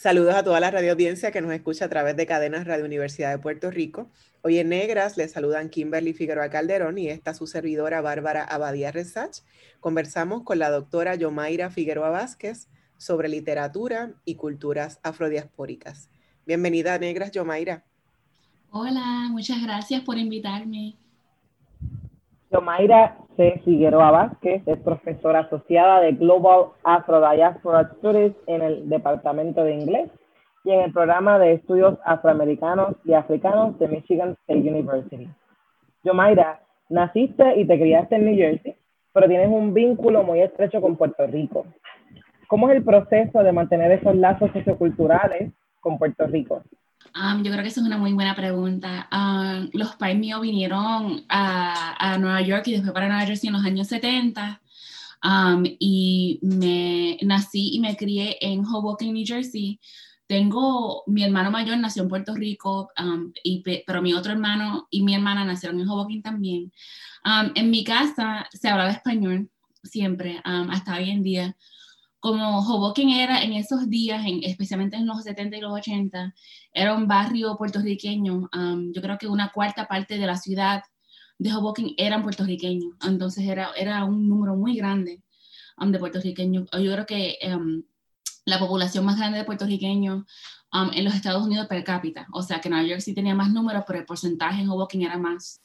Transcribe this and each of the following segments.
Saludos a toda la radio audiencia que nos escucha a través de cadenas Radio Universidad de Puerto Rico. Hoy en Negras les saludan Kimberly Figueroa Calderón y esta su servidora Bárbara Abadía Resach. Conversamos con la doctora Yomaira Figueroa Vázquez sobre literatura y culturas afrodiaspóricas. Bienvenida Negras, Yomaira. Hola, muchas gracias por invitarme. Yomaira C. Figueroa Vázquez es profesora asociada de Global Afro Diaspora Studies en el Departamento de Inglés y en el programa de estudios afroamericanos y africanos de Michigan State University. Yomaira, naciste y te criaste en New Jersey, pero tienes un vínculo muy estrecho con Puerto Rico. ¿Cómo es el proceso de mantener esos lazos socioculturales con Puerto Rico? Um, yo creo que esa es una muy buena pregunta. Um, los pais míos vinieron a, a, Nueva York y después para Nueva Jersey en los años 70 um, y me nací y me crié en Hoboken, New Jersey. Tengo, mi hermano mayor nació en Puerto Rico, y, pero mi otro hermano y mi hermana nacieron en Hoboken también. en mi casa se hablaba español siempre, hasta hoy en día como Hoboken era en esos días, en, especialmente en los 70 y los 80, era un barrio puertorriqueño. Yo creo que una cuarta parte de la ciudad de Hoboken eran puertorriqueños. Entonces era, era un número muy grande um, de puertorriqueños. Yo creo que la población más grande de puertorriqueños en los Estados Unidos per cápita. O sea que Nueva York sí tenía más números, pero el porcentaje en Hoboken era más,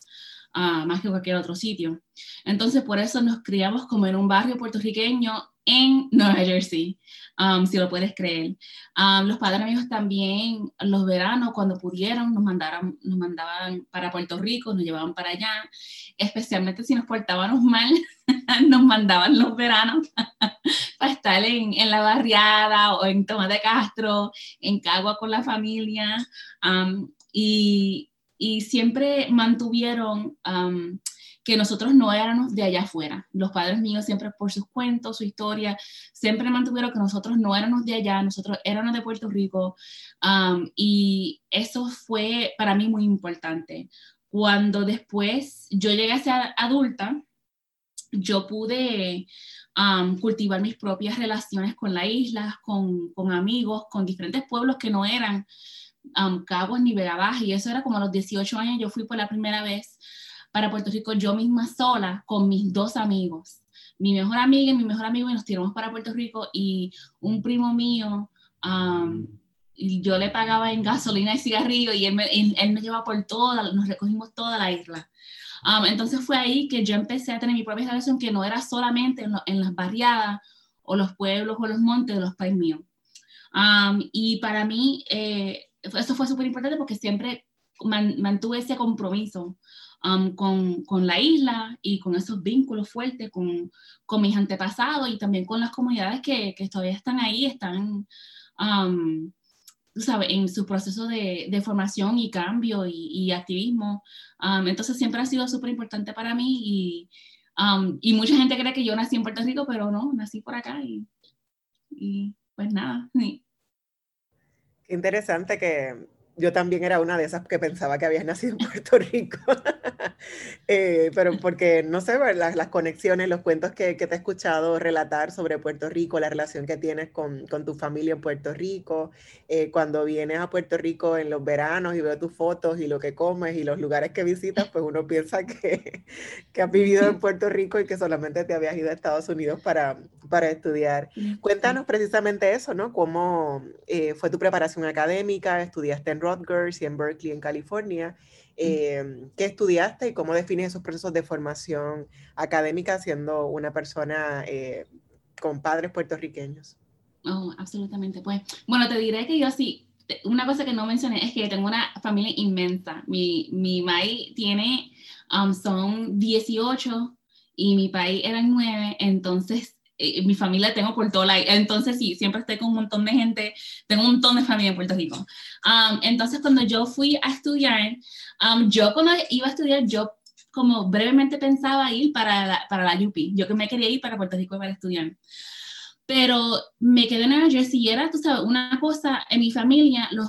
uh, más que cualquier otro sitio. Entonces por eso nos criamos como en un barrio puertorriqueño en Nueva Jersey, um, si lo puedes creer. Um, los padres amigos también, los veranos, cuando pudieron, nos, mandaron, nos mandaban para Puerto Rico, nos llevaban para allá, especialmente si nos portábamos mal, nos mandaban los veranos para estar en, en, la barriada o en Tomás de Castro, en Cagua con la familia, um, y, siempre mantuvieron que nosotros no éramos de allá afuera. Los padres míos siempre por sus cuentos, su historia, siempre mantuvieron que nosotros no éramos de allá, nosotros éramos de Puerto Rico. Um, y eso fue para mí muy importante. Cuando después yo llegué a ser adulta, yo pude um, cultivar mis propias relaciones con la isla, con, con amigos, con diferentes pueblos que no eran um, Caguas ni Vega Y eso era como a los 18 años, yo fui por la primera vez para Puerto Rico yo misma sola con mis dos amigos. Mi mejor amiga y mi mejor amigo y nos tiramos para Puerto Rico y un primo mío, y yo le pagaba en gasolina y cigarrillo y él me, él, me llevaba por toda, nos recogimos toda la isla. entonces fue ahí que yo empecé a tener mi propia relación que no era solamente en, las barriadas o los pueblos o los montes de los países míos. y para mí eh, eso fue súper importante porque siempre mantuve ese compromiso Um, con, con, la isla y con esos vínculos fuertes con, con, mis antepasados y también con las comunidades que, que todavía están ahí, están, um, sabes, en su proceso de, de formación y cambio y, y activismo. Um, entonces siempre ha sido súper importante para mí y, y, mucha gente cree que yo nací en Puerto Rico, pero no, nací por acá y, y pues nada. Qué interesante que yo también era una de esas que pensaba que habías nacido en Puerto Rico. Eh, pero porque, no sé, las, las conexiones, los cuentos que, que, te he escuchado relatar sobre Puerto Rico, la relación que tienes con, con tu familia en Puerto Rico, eh, cuando vienes a Puerto Rico en los veranos y veo tus fotos y lo que comes y los lugares que visitas, pues uno piensa que, que has vivido en Puerto Rico y que solamente te habías ido a Estados Unidos para, para estudiar. Cuéntanos precisamente eso, ¿no? ¿Cómo eh, fue tu preparación académica? ¿Estudiaste en Rutgers y en Berkeley, en California? Em, ¿Qué estudiaste y cómo defines esos procesos de formación académica siendo una persona eh, con padres puertorriqueños. Oh, absolutamente. Pues, bueno, te diré que yo sí, una cosa que no mencioné es que tengo una familia inmensa. Mi, mi Mai tiene, um, son 18 y mi país eran 9, entonces eh, mi familia tengo por todo la... Entonces sí, siempre estoy con un montón de gente, tengo un montón de familia en Puerto Rico. Um, entonces cuando yo fui a estudiar, um, yo cuando iba a estudiar, yo como brevemente pensaba ir para la, para la UP. Yo que me quería ir para Puerto Rico para estudiar. Pero me quedé en Nueva Jersey y era, tú sabes, una cosa, en mi familia, los,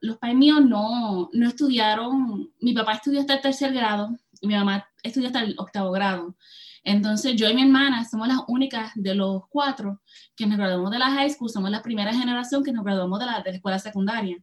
los padres míos no, no estudiaron, mi papá estudió hasta el tercer grado mi mamá estudió hasta el octavo grado. Entonces yo y mi hermana somos las únicas de los cuatro que nos graduamos de la high school, somos la primera generación que nos graduamos de la, de la escuela secundaria.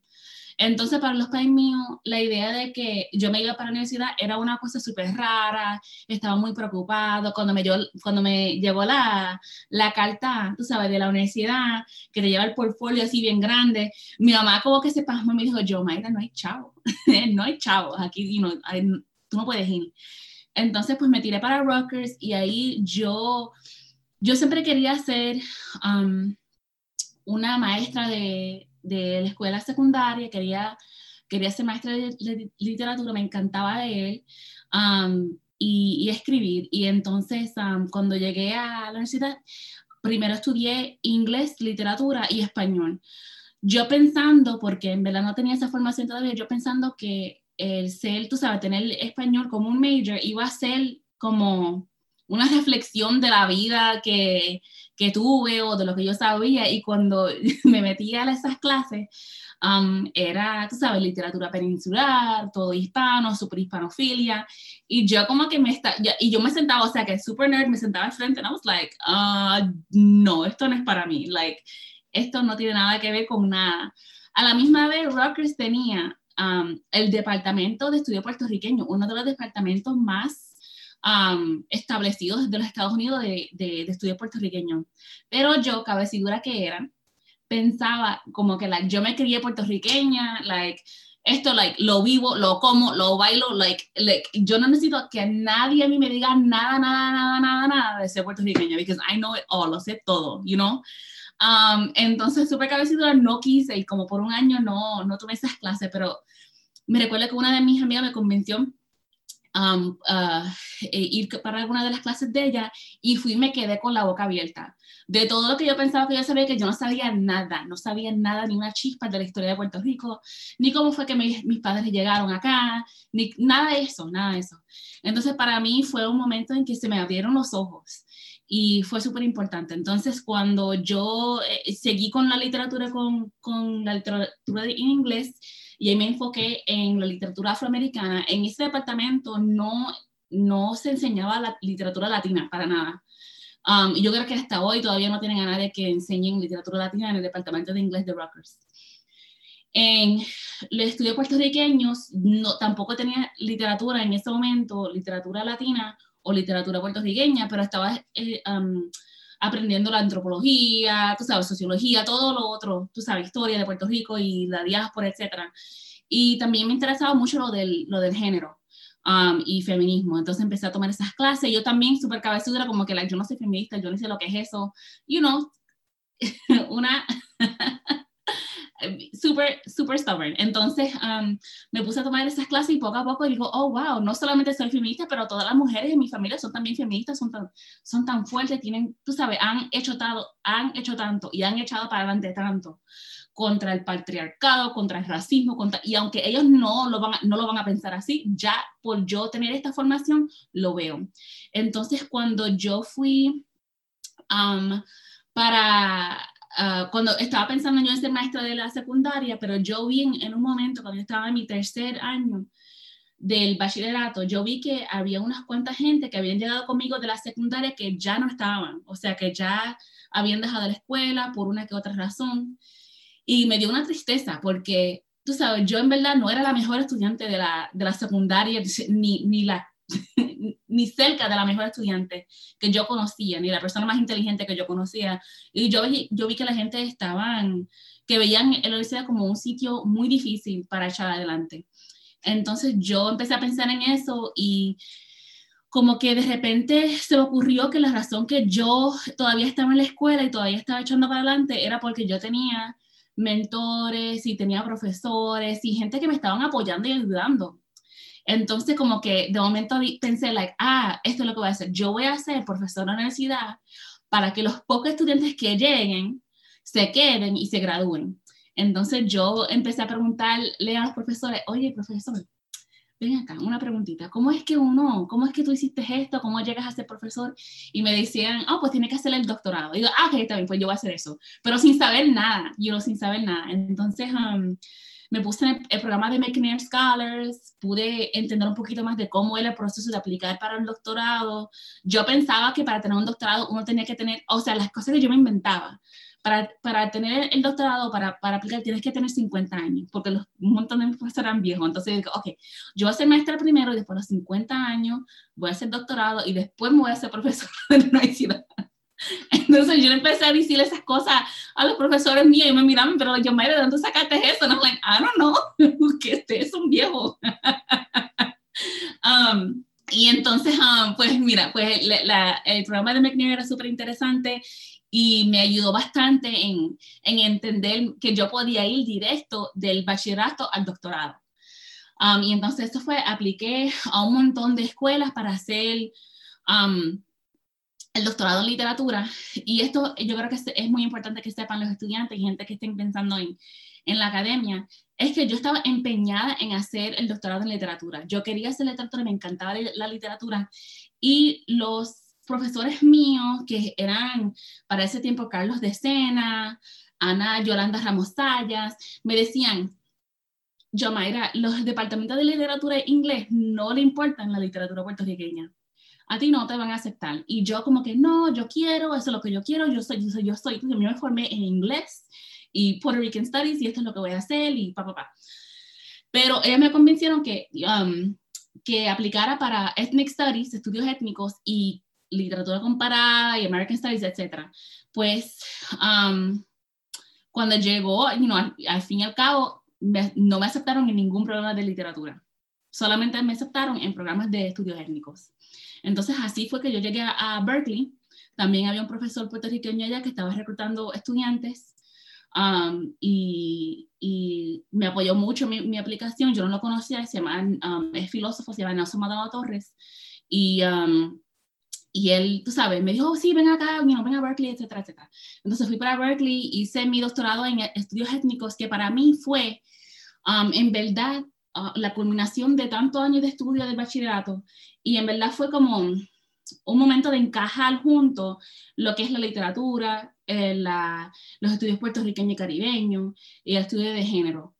Entonces, para los pais míos, la idea de que yo me iba para la universidad era una cosa súper rara, estaba muy preocupado. Cuando me, cuando me llegó la, la carta, tú sabes, de la universidad, que te lleva el portfolio así bien grande, mi mamá como que se pasmó y me dijo, yo, Mayra, no hay chavo, no hay chavos, aquí no, tú no puedes ir. Entonces, pues me tiré para Rutgers y ahí yo, yo siempre quería ser um, una maestra de, de la escuela secundaria, quería, quería ser maestra de, literatura, me encantaba leer um, y, escribir. Y entonces, um, cuando llegué a la universidad, primero estudié inglés, literatura y español. Yo pensando, porque en verdad no tenía esa formación todavía, yo pensando que el ser, tú sabes, tener español como un major iba a ser como una reflexión de la vida que, que tuve o de lo que yo sabía y cuando me metí a esas clases um, era, tú sabes, literatura peninsular, todo hispano, super hispanofilia y yo como que me está, y yo me sentaba, o sea que super nerd, me sentaba al frente y I was like, uh, no, esto no es para mí, like, esto no tiene nada que ver con nada. A la misma vez, Rutgers tenía um, el departamento de estudio puertorriqueño, uno de los departamentos más establecidos de los Estados Unidos de, de, estudios puertorriqueños. Pero yo, cabecidura que era, pensaba como que like, yo me crié puertorriqueña, like, esto like, lo vivo, lo como, lo bailo, like, like, yo no necesito que nadie a mí me diga nada, nada, nada, nada, nada de ser puertorriqueña, because I know it all, lo sé todo, you know. Um, entonces, súper cabecidura, no quise y como por un año no, no tuve esas clases, pero me recuerdo que una de mis amigas me convenció um, uh, ir para alguna de las clases de ella y fui me quedé con la boca abierta. De todo lo que yo pensaba que yo sabía, que yo no sabía nada, no sabía nada, ni una chispa de la historia de Puerto Rico, ni cómo fue que mis, mis padres llegaron acá, ni nada de eso, nada de eso. Entonces para mí fue un momento en que se me abrieron los ojos y fue súper importante. Entonces, cuando yo eh, seguí con la literatura, con, con la literatura en inglés, y ahí me enfoqué en la literatura afroamericana. En ese departamento no, no se enseñaba la literatura latina para nada. Um, yo creo que hasta hoy todavía no tienen a nadie que enseñe literatura latina en el departamento de inglés de Rutgers. En los estudios puertorriqueños no, tampoco tenía literatura en ese momento, literatura latina o literatura puertorriqueña, pero estaba eh, aprendiendo la antropología, tú sabes, sociología, todo lo otro, tú sabes, historia de Puerto Rico y la diáspora, etc. Y también me interesaba mucho lo del, lo del género um, y feminismo. Entonces empecé a tomar esas clases. Yo también, súper cabezudra, como que yo no soy feminista, yo no sé lo que es eso. You know, una super, super stubborn. Entonces um, me puse a tomar esas clases y poco a poco digo, oh, wow, no solamente soy feminista, pero todas las mujeres en mi familia son también feministas, son tan, son tan fuertes, tienen, tú sabes, han hecho, tanto, han hecho tanto y han echado para adelante tanto contra el patriarcado, contra el racismo, contra, y aunque ellos no lo, van a, no lo van a pensar así, ya por yo tener esta formación, lo veo. Entonces, cuando yo fui um, para Ah, cuando estaba pensando yo en ser maestra de la secundaria, pero yo vi en, un momento, cuando yo estaba en mi tercer año del bachillerato, yo vi que había unas cuantas gente que habían llegado conmigo de la secundaria que ya no estaban, o sea, que ya habían dejado la escuela por una que otra razón. Y me dio una tristeza porque, tú sabes, yo en verdad no era la mejor estudiante de la, de la secundaria, ni, ni la ni cerca de la mejor estudiante que yo conocía, ni la persona más inteligente que yo conocía. Y yo, vi que la gente estaban, que veían la universidad como un sitio muy difícil para echar adelante. Entonces yo empecé a pensar en eso y como que de repente se me ocurrió que la razón que yo todavía estaba en la escuela y todavía estaba echando para adelante era porque yo tenía mentores y tenía profesores y gente que me estaban apoyando y ayudando. Entonces, como que de momento pensé, like, ah, esto es lo que voy a hacer. Yo voy a ser profesor de universidad para que los pocos estudiantes que lleguen se queden y se gradúen. Entonces, yo empecé a preguntarle a los profesores, oye, profesor, ven acá, una preguntita, ¿cómo es que uno, cómo es que tú hiciste esto? ¿Cómo llegas a ser profesor? Y me decían, oh, pues tiene que hacer el doctorado. Y digo, ah, ok, está bien, pues yo voy a hacer eso. Pero sin saber nada, yo sin saber nada. Entonces, um, me puse en el, programa de McNair Scholars, pude entender un poquito más de cómo era el proceso de aplicar para el doctorado. Yo pensaba que para tener un doctorado uno tenía que tener, o sea, las cosas que yo me inventaba para, para tener el doctorado, para, para, aplicar, tienes que tener 50 años, porque los, un montón de profesores eran viejos. Entonces, digo, ok, yo voy a ser maestra primero y después de los 50 años voy a hacer doctorado y después me voy a ser profesor de la universidad. Entonces yo empecé a decir esas cosas a los profesores míos y me miraban, pero yo, Mayra, ¿de dónde sacaste eso? No, like, I don't know, que este es un viejo. um, y entonces, um, pues mira, pues la, el programa de McNair era súper interesante y me ayudó bastante en, en, entender que yo podía ir directo del bachillerato al doctorado. Um, y entonces esto fue, apliqué a un montón de escuelas para hacer um, el doctorado en literatura. Y esto yo creo que es, muy importante que sepan los estudiantes y gente que estén pensando en, en la academia, es que yo estaba empeñada en hacer el doctorado en literatura. Yo quería hacer literatura, me encantaba la literatura. Y los profesores míos, que eran para ese tiempo Carlos de Sena, Ana Yolanda Ramos Sayas, me decían, yo, Mayra, los departamentos de literatura e inglés no le importan la literatura puertorriqueña. A ti no te van a aceptar. Y yo como que, no, yo quiero, eso es lo que yo quiero, yo soy, yo soy, yo soy. Yo me formé en inglés y Puerto Rican Studies y esto es lo que voy a hacer y pa, pa, pa. Pero ellos me convencieron que, um, que aplicara para Ethnic Studies, estudios étnicos, y literatura comparada y American Studies, etc. Pues um, cuando llegó, al, fin y al cabo, no me aceptaron en ningún programa de literatura. Solamente me aceptaron en programas de estudios étnicos. Entonces así fue que yo llegué a, Berkeley. También había un profesor puertorriqueño allá que estaba reclutando estudiantes um, y, y, me apoyó mucho mi, mi, aplicación. Yo no lo conocía, se llama, um, es filósofo, se llama Nelson Madonna Torres. Y um, y él, tú sabes, me dijo, oh, sí, ven acá, ven a Berkeley, etcétera, etcétera. Entonces fui para Berkeley, hice mi doctorado en estudios étnicos, que para mí fue, um, en verdad, uh, la culminación de tantos años de estudio del bachillerato. Y en verdad fue como un, momento de encajar junto lo que es la literatura, eh, la, los estudios puertorriqueños y caribeños y el estudio de género.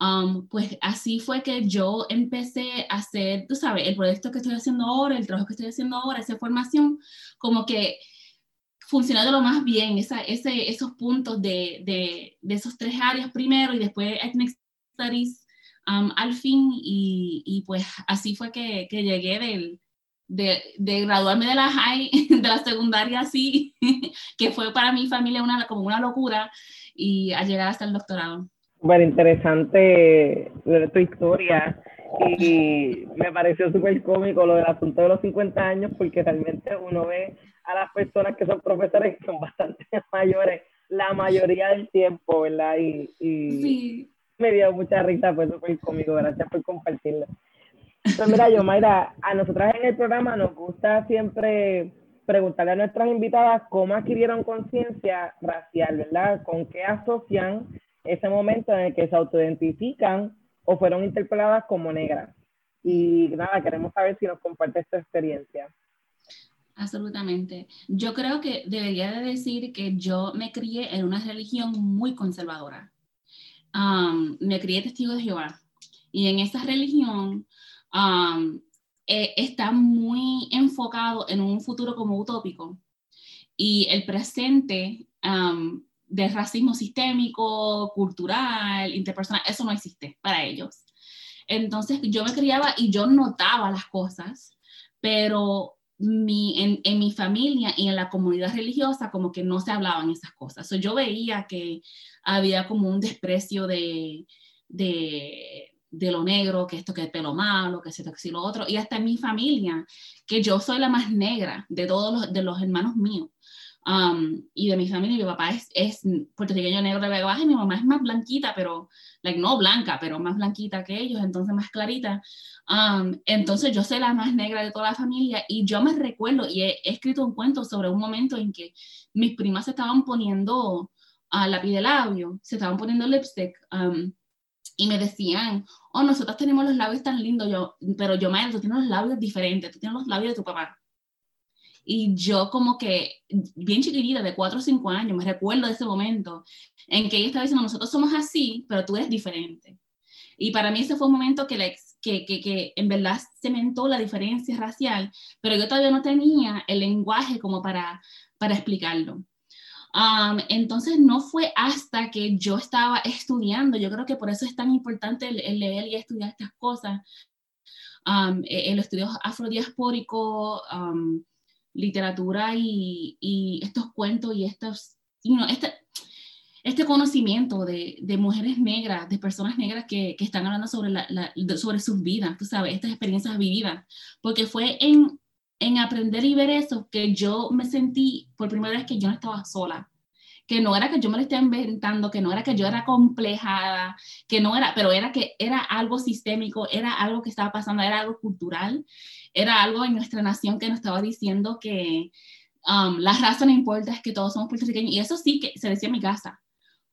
Um, pues así fue que yo empecé a hacer, tú sabes, el proyecto que estoy haciendo ahora, el trabajo que estoy haciendo ahora, esa formación, como que funcionó de lo más bien, esa, ese, esos puntos de, de, de, esos tres áreas primero y después Ethnic Studies um, al fin y, y, pues así fue que, que llegué del, de, de, graduarme de la high, de la secundaria así, que fue para mi familia una, como una locura y a llegar hasta el doctorado súper interesante tu historia y me pareció súper cómico lo del asunto de los 50 años porque realmente uno ve a las personas que son profesores que son bastante mayores la mayoría del tiempo, ¿verdad? Y, y me dio mucha risa, fue súper cómico, gracias por compartirlo. Entonces, mira, yo, Mayra, a nosotras en el programa nos gusta siempre preguntarle a nuestras invitadas cómo adquirieron conciencia racial, ¿verdad? ¿Con qué asocian ese momento en el que se autoidentifican o fueron interpeladas como negras. Y nada, queremos saber si nos comparte esta experiencia. Absolutamente. Yo creo que debería de decir que yo me crié en una religión muy conservadora. Um, me crié testigo de Jehová. Y en esa religión um, eh, está muy enfocado en un futuro como utópico. Y el presente um, de racismo sistémico, cultural, interpersonal, eso no existe para ellos. Entonces yo me criaba y yo notaba las cosas, pero mi, en, mi familia y en la comunidad religiosa como que no se hablaban esas cosas. So, yo veía que había como un desprecio de, de, lo negro, que esto que es pelo malo, que esto que lo otro, y hasta en mi familia, que yo soy la más negra de todos los, de los hermanos míos. Um, y de mi familia, mi papá es, es puertorriqueño negro de Baja y mi mamá es más blanquita, pero, like, no blanca, pero más blanquita que ellos, entonces más clarita. Um, entonces yo soy la más negra de toda la familia y yo me recuerdo y he, escrito un cuento sobre un momento en que mis primas se estaban poniendo a lápiz de labio, se estaban poniendo lipstick. Um, y me decían, oh, nosotros tenemos los labios tan lindos, yo, pero yo, madre, tú tienes los labios diferentes, tú tienes los labios de tu papá. Y yo como que, bien chiquitita, de 4 o 5 años, me recuerdo de ese momento en que ella estaba diciendo, nosotros somos así, pero tú eres diferente. Y para mí ese fue un momento que, que, que, que en verdad cementó la diferencia racial, pero yo todavía no tenía el lenguaje como para, para explicarlo. Um, entonces no fue hasta que yo estaba estudiando, yo creo que por eso es tan importante el, leer y estudiar estas cosas, um, e, el estudio afrodiaspórico, um, literatura y, estos cuentos y estos, este, este conocimiento de, de, mujeres negras, de personas negras que, que están hablando sobre, la, sobre sus vidas, tú sabes, estas experiencias vividas, porque fue en en aprender y ver eso que yo me sentí por primera vez que yo no estaba sola, que no era que yo me lo estaba inventando, que no era que yo era complejada, que no era, pero era que era algo sistémico, era algo que estaba pasando, era algo cultural, era algo en nuestra nación que nos estaba diciendo que um, la raza no importa, es que todos somos puertorriqueños, y eso sí que se decía en mi casa.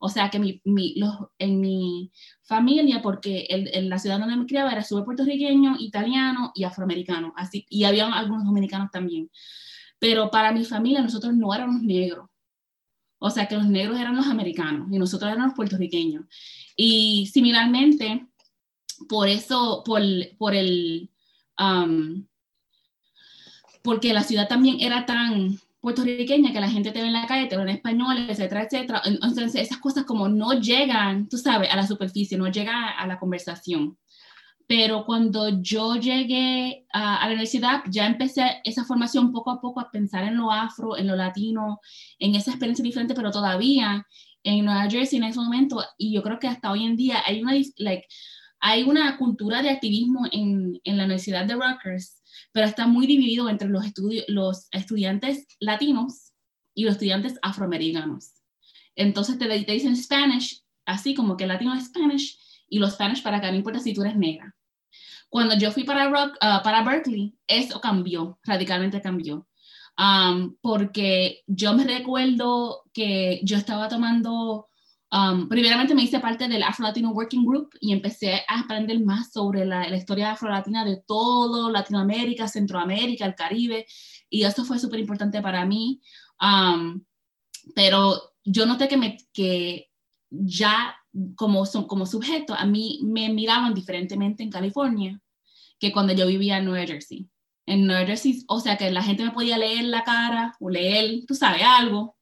O sea que mi, mi, los, en mi familia, porque en la ciudad donde me criaba era súper puertorriqueño, italiano y afroamericano, así, y había algunos dominicanos también. Pero para mi familia nosotros no éramos negros. O sea que los negros eran los americanos y nosotros éramos los puertorriqueños. Y similarmente, por eso, por, por el, um, porque la ciudad también era tan puertorriqueña que la gente te ve en la calle, te ve en español, etcétera, etcétera. Entonces esas cosas como no llegan, tú sabes, a la superficie, no llegan a la conversación. Pero cuando yo llegué a, la universidad, ya empecé esa formación poco a poco a pensar en lo afro, en lo latino, en esa experiencia diferente, pero todavía en Nueva Jersey en ese momento, y yo creo que hasta hoy en día hay una, like, hay una cultura de activismo en, en la Universidad de Rutgers pero está muy dividido entre los, los estudiantes latinos y los estudiantes afroamericanos. Entonces te, te dicen Spanish, así como que latino es Spanish, y los Spanish para acá, no importa si tú eres negra. Cuando yo fui para, Rock, uh, para Berkeley, eso cambió, radicalmente cambió. Um, porque yo me recuerdo que yo estaba tomando Um, primeramente me hice parte del Afro Latino Working Group y empecé a aprender más sobre la, la historia afro-latina de todo Latinoamérica, Centroamérica, el Caribe, y esto fue súper importante para mí. Um, pero yo noté que, me, que ya como, como sujeto, a mí me miraban diferentemente en California que cuando yo vivía en Nueva Jersey. En Nueva Jersey, o sea, que la gente me podía leer la cara o leer, tú sabes, algo,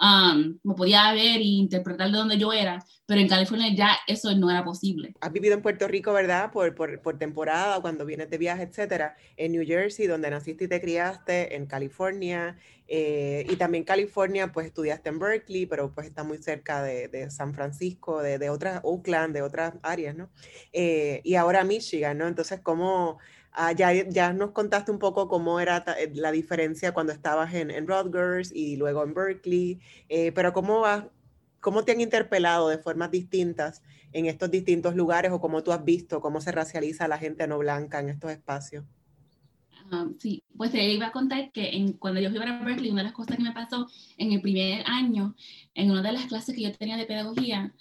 um, me podía ver e interpretar de donde yo era, pero en California ya eso no era posible. Has vivido en Puerto Rico, ¿verdad? Por, por, por temporada, cuando vienes de viaje, etcétera. En New Jersey, donde naciste y te criaste, en California, eh, y también California, pues estudiaste en Berkeley, pero pues está muy cerca de, de San Francisco, de, de, otras, Oakland, de otras áreas, ¿no? Eh, y ahora Michigan, ¿no? Entonces, ¿cómo, Ah, ya, ya, nos contaste un poco cómo era eh, la diferencia cuando estabas en, en Rutgers y luego en Berkeley, eh, pero ¿cómo, ¿cómo te han interpelado de formas distintas en estos distintos lugares o cómo tú has visto cómo se racializa la gente no blanca en estos espacios? Ah, sí, pues te iba a contar que en, cuando yo fui para Berkeley, una de las cosas que me pasó en el primer año, en una de las clases que yo tenía de pedagogía,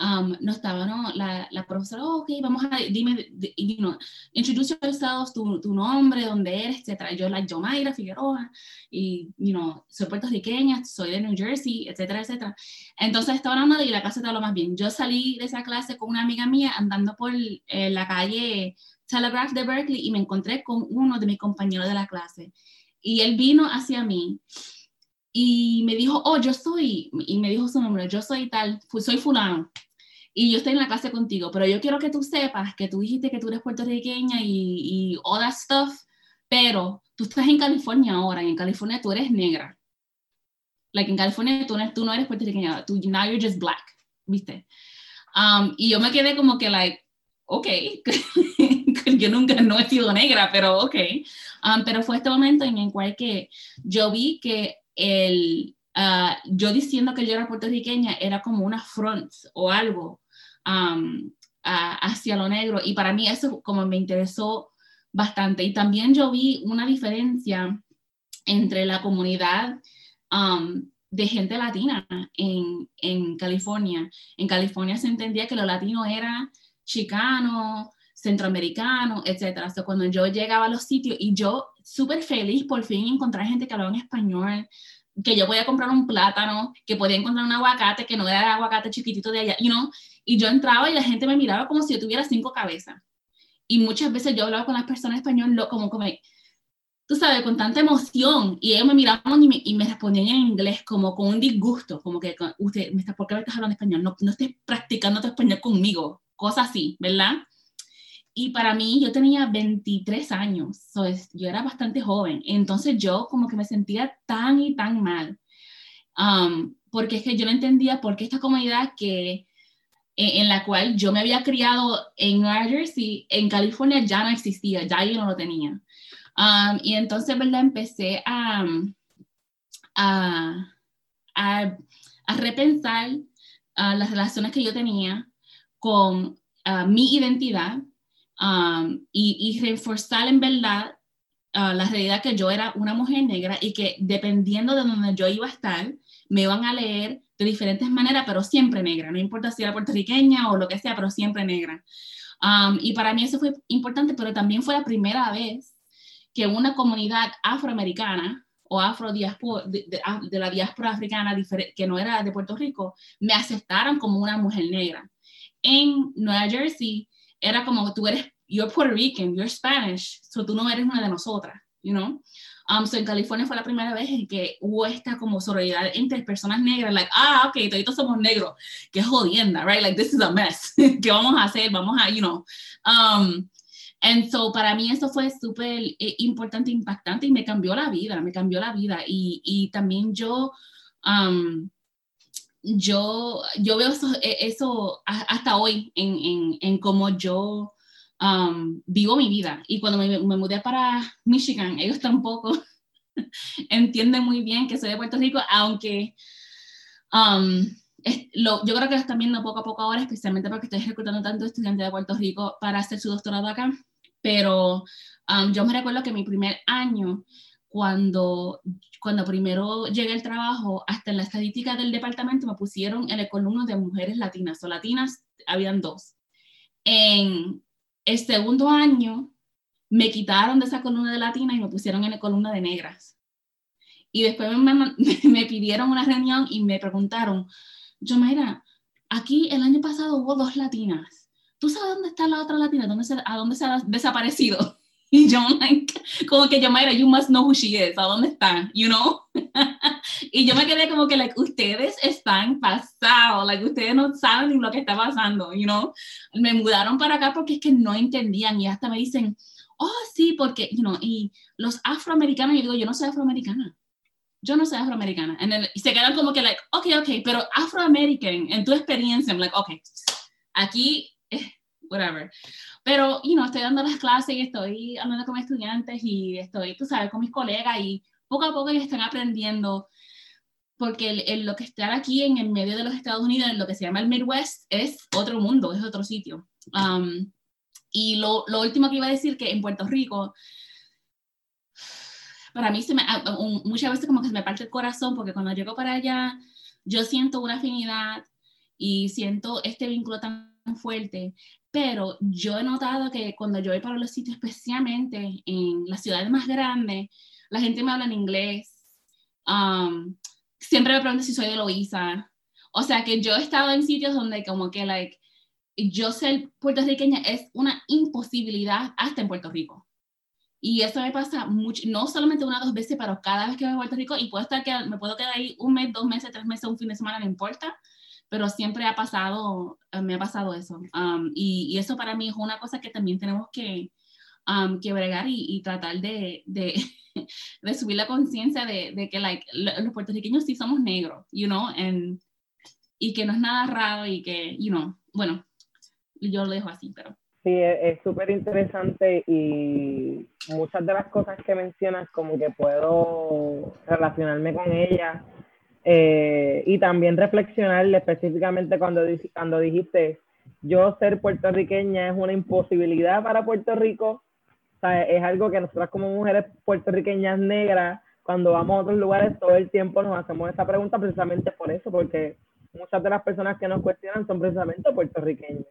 um, estaba, ¿no? La, la profesora, oh, ok, vamos a, dime, you know, introduce yourself, tu, tu nombre, dónde eres, etcétera. Yo, like, yo, Mayra Figueroa, y, you know, soy puertorriqueña, soy de New Jersey, etcétera, etcétera. Entonces estaba hablando y la clase te lo más bien. Yo salí de esa clase con una amiga mía andando por eh, la calle Telegraph de Berkeley y me encontré con uno de mis compañeros de la clase. Y él vino hacia mí y me dijo, oh, yo soy, y me dijo su nombre, yo soy tal, soy fulano y yo estoy en la clase contigo, pero yo quiero que tú sepas que tú dijiste que tú eres puertorriqueña y, y all that stuff, pero tú estás en California ahora y en California tú eres negra. Like en California tú no, tú no eres puertorriqueña, tú, now you're just black, ¿viste? Um, y yo me quedé como que, like, ok, yo nunca no he sido negra, pero ok. Um, pero fue este momento en el cual que yo vi que el, uh, yo diciendo que yo era puertorriqueña era como una front o algo um, hacia lo negro y para mí eso como me interesó bastante y también yo vi una diferencia entre la comunidad um, de gente latina en, en, California. En California se entendía que lo latino era chicano, centroamericano, etc. O cuando yo llegaba a los sitios y yo súper feliz por fin encontrar gente que hablaba en español, que yo podía comprar un plátano, que podía encontrar un aguacate que no era el aguacate chiquitito de allá, you know? y yo entraba y la gente me miraba como si yo tuviera cinco cabezas. Y muchas veces yo hablaba con las personas españolas como, como, tú sabes, con tanta emoción, y ellos me miraban y me, y me respondían en inglés como con un disgusto, como que, usted, ¿por qué me estás hablando español? No, no estés practicando tu español conmigo, cosas así, ¿verdad? Y para mí, yo tenía 23 años, so yo era bastante joven, entonces yo como que me sentía tan y tan mal, um, porque es que yo no entendía por qué esta comunidad que en, la cual yo me había criado en Nueva Jersey, en California ya no existía, ya yo no lo tenía. Um, y entonces, ¿verdad? Empecé a, a, a, repensar uh, las relaciones que yo tenía con uh, mi identidad um, y, y, reforzar en verdad uh, la realidad que yo era una mujer negra y que dependiendo de donde yo iba a estar, me iban a leer de diferentes maneras, pero siempre negra, no importa si era puertorriqueña o lo que sea, pero siempre negra. Um, y para mí eso fue importante, pero también fue la primera vez que una comunidad afroamericana o afro de, de, la diáspora africana que no era de Puerto Rico, me aceptaron como una mujer negra. En Nueva Jersey era como tú eres, you're Puerto Rican, you're Spanish, so tú no eres una de nosotras, you know? Um, so en California fue la primera vez en que hubo esta como solidaridad entre personas negras, like, ah, ok, todos somos negros, qué jodienda, right? Like, this is a mess, ¿qué vamos a hacer? Vamos a, you know. Um, And so para mí eso fue súper eh, importante, impactante y me cambió la vida, me cambió la vida. Y, y también yo, um, yo, yo veo eso, e, eso hasta hoy en, en, en cómo yo um, vivo mi vida. Y cuando me, me, mudé para Michigan, ellos tampoco entienden muy bien que soy de Puerto Rico, aunque... Um, lo, yo creo que lo están viendo poco a poco ahora, especialmente porque estoy reclutando tanto estudiantes de Puerto Rico para hacer su doctorado acá. Pero um, yo me recuerdo que mi primer año, cuando, cuando primero llegué al trabajo, hasta en la estadística del departamento me pusieron en el columna de mujeres latinas, o latinas, habían dos. En el segundo año, me quitaron de esa columna de latinas y me pusieron en la columna de negras. Y después me, me, pidieron una reunión y me preguntaron, yo, mira, aquí el año pasado hubo dos latinas ¿tú sabes dónde está la otra latina? ¿Dónde se, ¿A dónde se ha desaparecido? Y yo, like, como que yo, Mayra, you must know who she is, ¿a dónde está? You know? y yo me quedé como que, like, ustedes están pasados, like, ustedes no saben lo que está pasando, you know? Me mudaron para acá porque es que no entendían y hasta me dicen, oh, sí, porque, you know, y los afroamericanos, yo digo, yo no soy afroamericana. Yo no soy afroamericana. y se quedan como que, like, ok, ok, pero afroamerican, en tu experiencia, I'm like, ok, aquí whatever. Pero, you know, estoy dando las clases y estoy hablando con estudiantes y estoy, tú sabes, con mis colegas y poco a poco ellos están aprendiendo porque el, lo que estar aquí en el medio de los Estados Unidos, en lo que se llama el Midwest, es otro mundo, es otro sitio. Um, y lo, lo, último que iba a decir, que en Puerto Rico, para mí se me, muchas veces como que se me parte el corazón, porque cuando llego para allá, yo siento una afinidad y siento este vínculo tan fuerte, pero yo he notado que cuando yo voy para los sitios, especialmente en las ciudades más grandes, la gente me habla en inglés, um, siempre me preguntan si soy de Loíza, o sea que yo he estado en sitios donde como que, like, yo ser puertorriqueña es una imposibilidad hasta en Puerto Rico. Y eso me pasa mucho, no solamente una o dos veces, pero cada vez que voy a Puerto Rico y puedo estar, que me puedo quedar ahí un mes, dos meses, tres meses, un fin de semana, no importa, pero siempre ha pasado, eh, me ha pasado eso. Um, y, y, eso para mí es una cosa que también tenemos que, um, que bregar y, y tratar de, de, de, subir la conciencia de, de, que like, los puertorriqueños sí somos negros, you know, y que no es nada raro y que, you know, bueno, yo lo dejo así, pero... Sí, es súper interesante y muchas de las cosas que mencionas como que puedo relacionarme con ellas eh, y también reflexionar específicamente cuando, cuando dijiste yo ser puertorriqueña es una imposibilidad para Puerto Rico. O sea, es algo que nosotras como mujeres puertorriqueñas negras, cuando vamos a otros lugares, todo el tiempo nos hacemos esa pregunta precisamente por eso, porque muchas de las personas que nos cuestionan son precisamente puertorriqueñas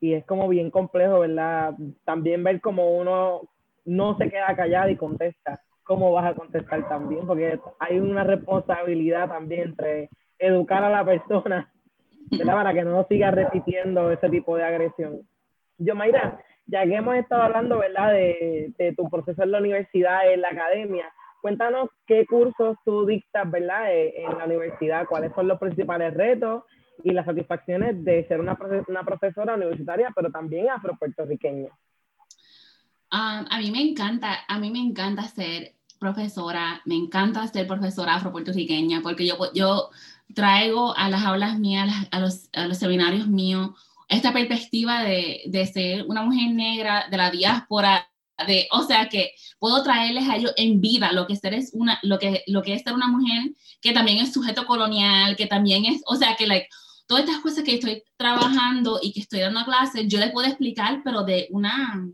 y es como bien complejo, ¿verdad? También ver cómo uno no se queda callado y contesta, cómo vas a contestar también, porque hay una responsabilidad también entre educar a la persona, ¿verdad? Para que no siga repitiendo ese tipo de agresión. Yo, Mayra, ya que hemos estado hablando, ¿verdad? De, de tu proceso en la universidad, en la academia, cuéntanos qué cursos tú dictas, ¿verdad? Eh, en la universidad, cuáles son los principales retos y las satisfacciones de ser una, una profesora universitaria, pero también afro-puertorriqueña. Ah, a mí me encanta, a mí me encanta ser profesora, me encanta ser profesora afro-puertorriqueña, porque yo, yo traigo a las aulas mías, a los, a los seminarios míos, esta perspectiva de, de, ser una mujer negra de la diáspora, de, o sea que puedo traerles a ellos en vida lo que, ser es una, lo, que, lo que es ser una mujer que también es sujeto colonial, que también es, o sea que like, todas estas cosas que estoy trabajando y que estoy dando clases, yo les puedo explicar, pero de una,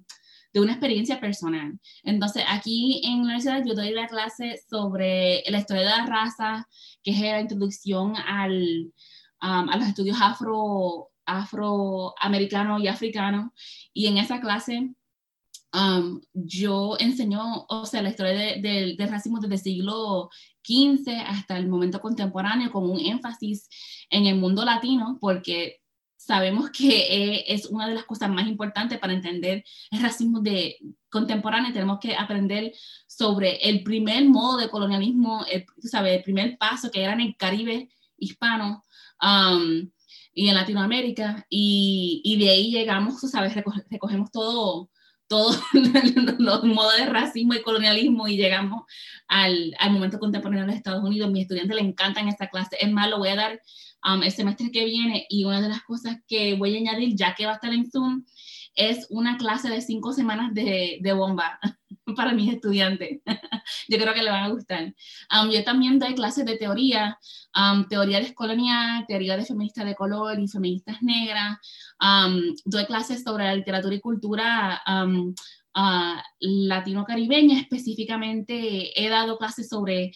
de una experiencia personal. Entonces, aquí en la universidad yo doy la clase sobre la historia de la raza, que es la introducción al, um, a los estudios afro, afroamericanos y africanos. Y en esa clase um, yo enseño, o sea, la historia del racismo desde el siglo XV hasta el momento contemporáneo con un énfasis en el mundo latino, porque sabemos que es una de las cosas más importantes para entender el racismo de contemporáneo. Tenemos que aprender sobre el primer modo de colonialismo, el, el primer paso que era en el Caribe hispano um, y en Latinoamérica, y, y, de ahí llegamos, sabes, recogemos todo todos los modos de racismo y colonialismo y llegamos al, al, momento contemporáneo de Estados Unidos. Mi estudiante le encantan esta clase. Es más, lo voy a dar um, el semestre que viene y una de las cosas que voy a añadir, ya que va a estar en Zoom, es una clase de cinco semanas de, de bomba para mis estudiantes. yo creo que le van a gustar. Um, yo también doy clases de teoría, um, teoría descolonial, teoría de feministas de color y feministas negras. Um, doy clases sobre la literatura y cultura uh, latino-caribeña. Específicamente he dado clases sobre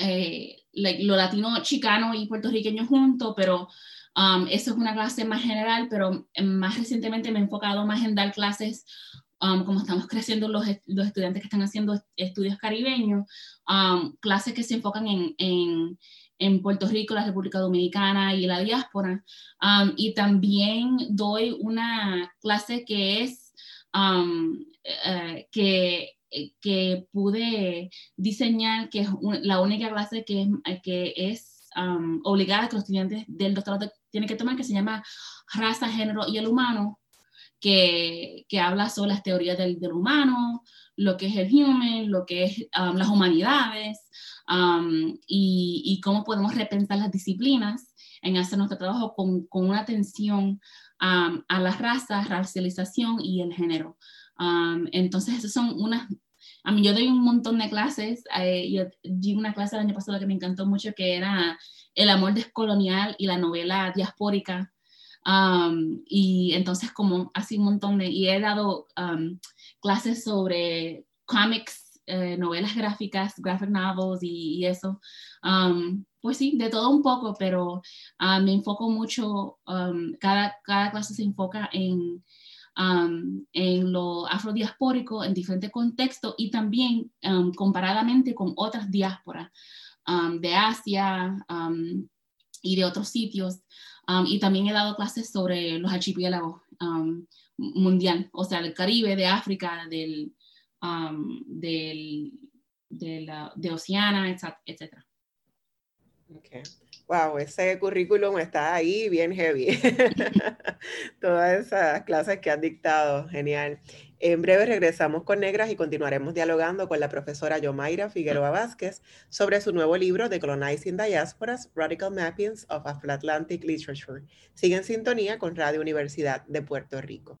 eh, lo latino, chicano y puertorriqueño juntos, pero Um, eso es una clase más general, pero más recientemente me he enfocado más en dar clases Um, como estamos creciendo los, los, estudiantes que están haciendo estudios caribeños, um, clases que se enfocan en, en, en, Puerto Rico, la República Dominicana y la diáspora. Um, y también doy una clase que es uh, que, que pude diseñar, que es la única clase que es, que es obligada que los estudiantes del doctorado tienen que tomar, que se llama Raza, Género y el Humano que, que habla sobre las teorías del, del, humano, lo que es el human, lo que es las humanidades um, y, y, cómo podemos repensar las disciplinas en hacer nuestro trabajo con, con una atención a las razas, racialización y el género. Entonces, esas son unas a mí yo doy un montón de clases. Eh, yo di una clase el año pasado que me encantó mucho, que era el amor descolonial y la novela diaspórica y entonces como así un montón de, y he dado clases sobre cómics, eh, novelas gráficas, graphic novels y, eso. pues sí, de todo un poco, pero me enfoco mucho, cada, cada clase se enfoca en, en lo afrodiaspórico en diferentes contextos y también comparadamente con otras diásporas de Asia y de otros sitios. Um, y también he dado clases sobre los archipiélagos um, mundial, o sea, el Caribe, de África, del, um, del, de, la, de Oceana, etc. Okay. Wow, ese currículum está ahí bien heavy. Todas esas clases que han dictado, genial. En breve regresamos con Negras y continuaremos dialogando con la profesora Yomaira Figueroa Vázquez sobre su nuevo libro The Colonizing Diasporas, Radical Mappings of Afro-Atlantic Literature. Sigue en sintonía con Radio Universidad de Puerto Rico.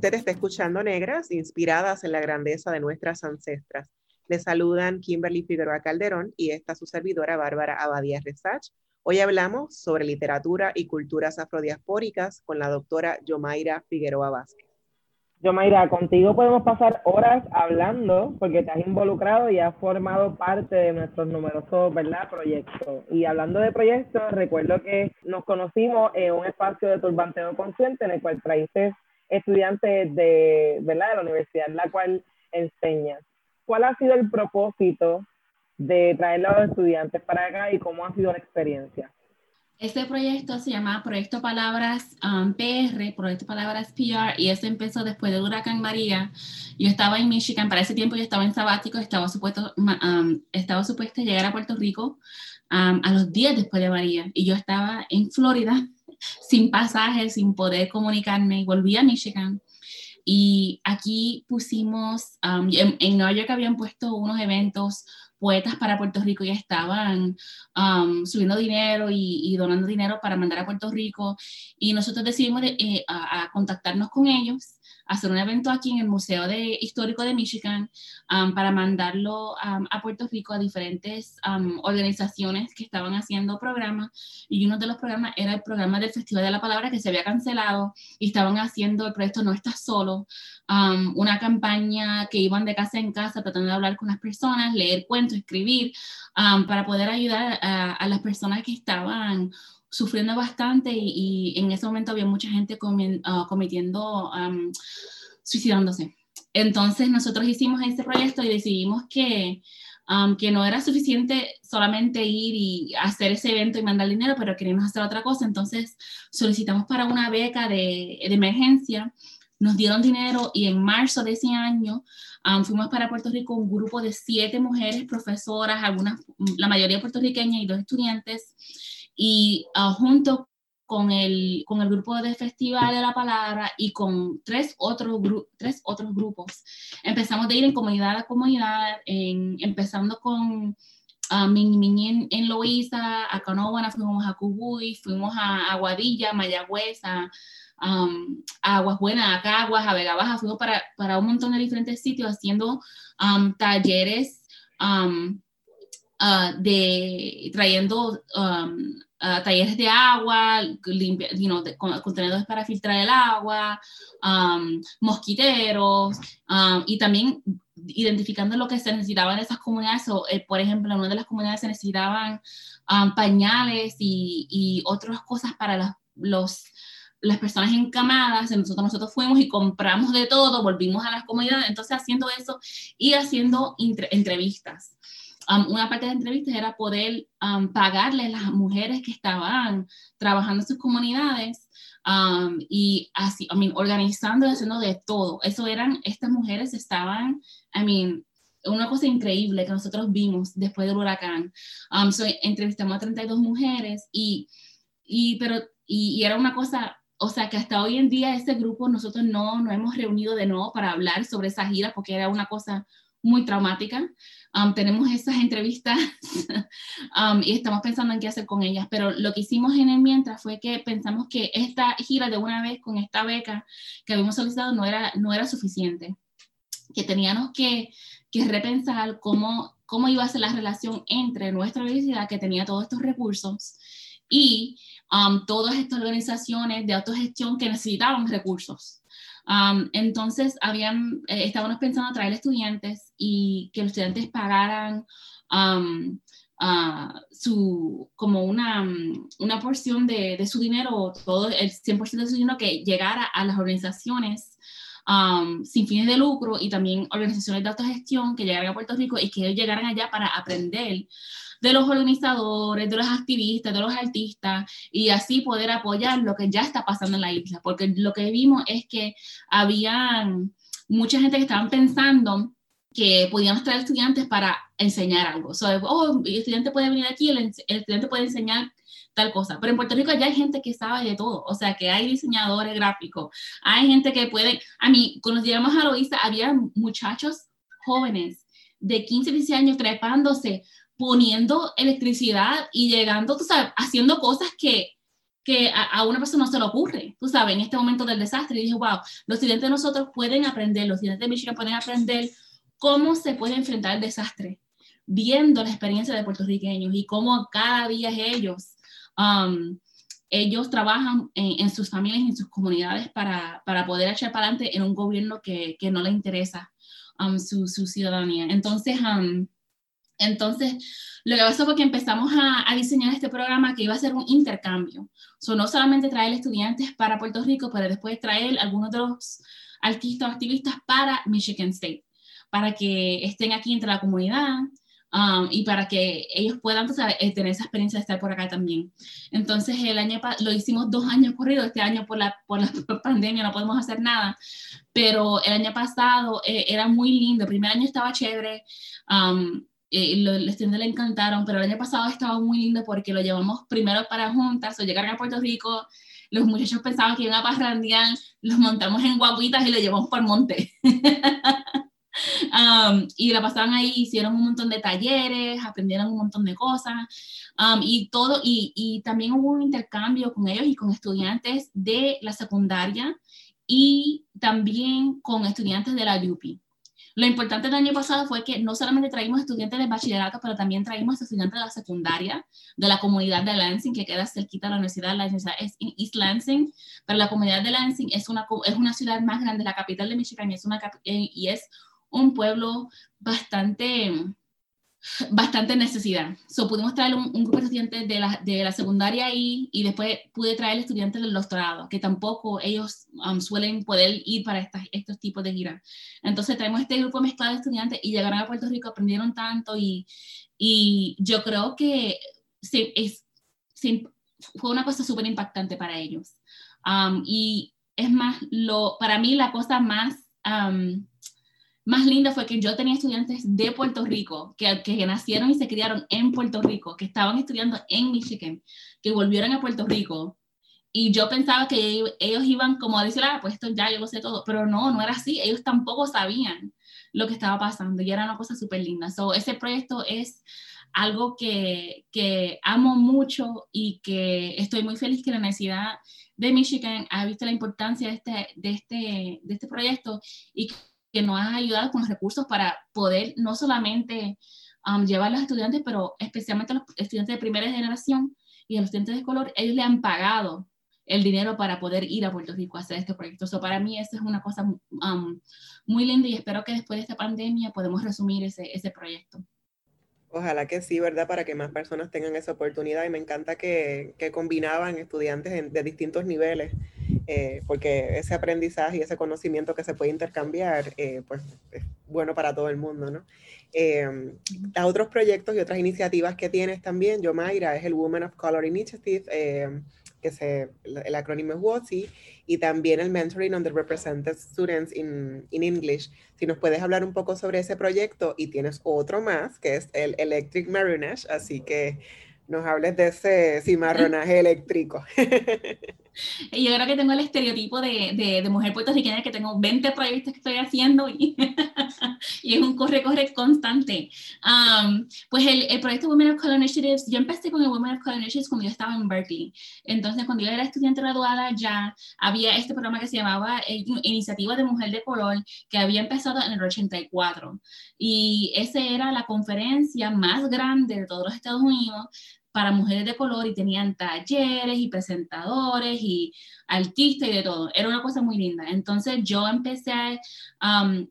Usted está escuchando Negras, inspiradas en la grandeza de nuestras ancestras. Le saludan Kimberly Figueroa Calderón y esta su servidora Bárbara Abadía Resach. Hoy hablamos sobre literatura y culturas afrodiaspóricas con la doctora Yomaira Figueroa Vázquez. Yo, Mayra, contigo podemos pasar horas hablando porque te has involucrado y has formado parte de nuestros numerosos proyectos. Y hablando de proyectos, recuerdo que nos conocimos en un espacio de turbanteo consciente en el cual traíste estudiantes de, ¿verdad? de la universidad en la cual enseñas. ¿Cuál ha sido el propósito de traer a los estudiantes para acá y cómo ha sido la experiencia? Este proyecto se llama Proyecto Palabras um, PR, Proyecto Palabras PR, y eso empezó después del huracán María. Yo estaba en Michigan, para ese tiempo yo estaba en sabático, estaba supuesto, um, estaba supuesto llegar a Puerto Rico um, a los días después de María, y yo estaba en Florida sin pasaje, sin poder comunicarme, y volví a Michigan. Y aquí pusimos, en, en Nueva York habían puesto unos eventos poetas para Puerto Rico ya estaban um, subiendo dinero y, donando dinero para mandar a Puerto Rico y nosotros decidimos eh, a, contactarnos con ellos hacer un evento aquí en el Museo de, Histórico de Michigan um, para mandarlo um, a Puerto Rico a diferentes um, organizaciones que estaban haciendo programas. Y uno de los programas era el programa del Festival de la Palabra que se había cancelado y estaban haciendo el proyecto No Estás Solo, una campaña que iban de casa en casa tratando de hablar con las personas, leer cuentos, escribir, para poder ayudar a, a las personas que estaban sufriendo bastante y, en ese momento había mucha gente ah, cometiendo, suicidándose. Entonces nosotros hicimos este proyecto y decidimos que, que no era suficiente solamente ir y hacer ese evento y mandar dinero, pero queríamos hacer otra cosa. Entonces solicitamos para una beca de, de emergencia, nos dieron dinero y en marzo de ese año fuimos para Puerto Rico un grupo de siete mujeres profesoras, algunas, la mayoría puertorriqueñas y dos estudiantes y uh, junto con el, con el grupo de Festival de la Palabra y con tres otros, tres otros grupos. Empezamos de ir en comunidad a comunidad, empezando con uh, en, Loíza, a Canóvana, fuimos a Cubuy, fuimos a Aguadilla, Mayagüez, a, Aguas Buenas, a Caguas, a Vega Baja, fuimos para, para un montón de diferentes sitios haciendo talleres uh, de trayendo um, talleres de agua, limpia, contenedores para filtrar el agua, um, mosquiteros, um, y también identificando lo que se necesitaba en esas comunidades. Eh, por ejemplo, en una de las comunidades se necesitaban um, pañales y, otras cosas para las personas encamadas. Nosotros, nosotros fuimos y compramos de todo, volvimos a las comunidades. Entonces, haciendo eso y haciendo entrevistas una parte de la entrevista era poder pagarle a las mujeres que estaban trabajando en sus comunidades y así, I mean, organizando y haciendo de todo. Eso eran, estas mujeres estaban, I mean, una cosa increíble que nosotros vimos después del huracán. entrevistamos a 32 mujeres y, y pero, y, era una cosa o sea que hasta hoy en día ese grupo nosotros no nos hemos reunido de nuevo para hablar sobre esa gira porque era una cosa muy traumática. Um, tenemos esas entrevistas um, y estamos pensando en qué hacer con ellas, pero lo que hicimos en el mientras fue que pensamos que esta gira de una vez con esta beca que habíamos solicitado no era, no era suficiente, que teníamos que, que repensar cómo, cómo iba a ser la relación entre nuestra universidad, que tenía todos estos recursos, y um, todas estas organizaciones de autogestión que necesitaban recursos entonces, habían, eh, estábamos pensando traer estudiantes y que los estudiantes pagaran su, como una, una porción de, de, su dinero, todo el 100% de su dinero que llegara a las organizaciones um, sin fines de lucro y también organizaciones de autogestión que llegaran a Puerto Rico y que ellos llegaran allá para aprender de los organizadores, de los activistas, de los artistas y así poder apoyar lo que ya está pasando en la isla, porque lo que vimos es que había mucha gente que estaban pensando que podíamos traer estudiantes para enseñar algo. So, oh, el estudiante puede venir aquí, el, estudiante puede enseñar tal cosa. Pero en Puerto Rico ya hay gente que sabe de todo, o sea, que hay diseñadores gráficos, hay gente que puede, a mí, cuando llegamos a Loíza, había muchachos jóvenes de 15, 16 años trepándose, poniendo electricidad y llegando, tú sabes, haciendo cosas que, que a, una persona no se le ocurre, tú sabes, en este momento del desastre. Y dije, wow, los estudiantes de nosotros pueden aprender, los estudiantes de Michigan pueden aprender cómo se puede enfrentar el desastre, viendo la experiencia de puertorriqueños y cómo cada día ellos, um, ellos trabajan en, sus familias en sus comunidades para, para, poder echar para adelante en un gobierno que, que no le interesa um, su, su, ciudadanía. Entonces, um, entonces, lo que pasó fue que empezamos a, a, diseñar este programa que iba a ser un intercambio. So, no solamente traer estudiantes para Puerto Rico, pero después traer algunos de los artistas o activistas para Michigan State para que estén aquí entre la comunidad um, y para que ellos puedan pues, tener esa experiencia de estar por acá también. Entonces, el año lo hicimos dos años corridos, este año por la, por la pandemia no podemos hacer nada, pero el año pasado eh, era muy lindo, el primer año estaba chévere, um, eh, los estudiantes le encantaron, pero el año pasado estaba muy lindo porque lo llevamos primero para juntas, o llegar a Puerto Rico, los muchachos pensaban que iban a parrandear, los montamos en guaguitas y lo llevamos por monte. Um, y la pasaban ahí, hicieron un montón de talleres, aprendieron un montón de cosas um, y todo, y, y, también hubo un intercambio con ellos y con estudiantes de la secundaria y también con estudiantes de la UP. Lo importante del año pasado fue que no solamente traímos estudiantes de bachillerato, pero también traímos estudiantes de la secundaria, de la comunidad de Lansing, que queda cerquita de la universidad. La universidad es en East Lansing, pero la comunidad de Lansing es una, es una ciudad más grande, la capital de Michigan, eh, y es un pueblo bastante bastante necesidad. So, pudimos traer un, grupo de estudiantes de la, de la secundaria ahí y después pude traer estudiantes del doctorado, que tampoco ellos um, suelen poder ir para estas, estos tipos de giras. Entonces traemos este grupo mezclado de estudiantes y llegaron a Puerto Rico, aprendieron tanto y, y yo creo que es, fue una cosa súper impactante para ellos. Um, y es más, lo, para mí la cosa más... Um, más lindo fue que yo tenía estudiantes de Puerto Rico, que, que nacieron y se criaron en Puerto Rico, que estaban estudiando en Michigan, que volvieron a Puerto Rico. Y yo pensaba que ellos iban como a decir, ah, pues esto ya yo lo sé todo, pero no, no era así, ellos tampoco sabían lo que estaba pasando y era una cosa súper linda. So, ese proyecto es algo que, que, amo mucho y que estoy muy feliz que la Universidad de Michigan ha visto la importancia de este, de este, de este proyecto y que nos ha ayudado con los recursos para poder no solamente um, llevar a los estudiantes, pero especialmente a los estudiantes de primera generación y a los estudiantes de color, ellos le han pagado el dinero para poder ir a Puerto Rico a hacer este proyecto. So, para mí eso es una cosa um, muy linda y espero que después de esta pandemia podamos resumir ese, ese proyecto. Ojalá que sí, ¿verdad? Para que más personas tengan esa oportunidad. Y me encanta que, que combinaban estudiantes de distintos niveles eh, porque ese aprendizaje y ese conocimiento que se puede intercambiar, eh, pues es bueno para todo el mundo, ¿no? Eh, otros proyectos y otras iniciativas que tienes también, Yomaira, es el Women of Color Initiative, que se, el acrónimo es WOTI, y también el Mentoring on the Represented Students in, in English. Si nos puedes hablar un poco sobre ese proyecto, y tienes otro más, que es el Electric Marinage, así que nos hables de ese cimarronaje eléctrico. Yo creo que tengo el estereotipo de, de, de, mujer puertorriqueña que tengo 20 proyectos que estoy haciendo y, y es un corre-corre constante. Um, pues el, el, proyecto Women of Color Initiatives, yo empecé con el Women of Color Initiatives cuando yo estaba en Berkeley. Entonces, cuando yo era estudiante graduada, ya había este programa que se llamaba eh, Iniciativa de Mujer de Color, que había empezado en el 84. Y esa era la conferencia más grande de todos los Estados Unidos para mujeres de color y tenían talleres y presentadores y artistas y de todo. Era una cosa muy linda. Entonces yo empecé um,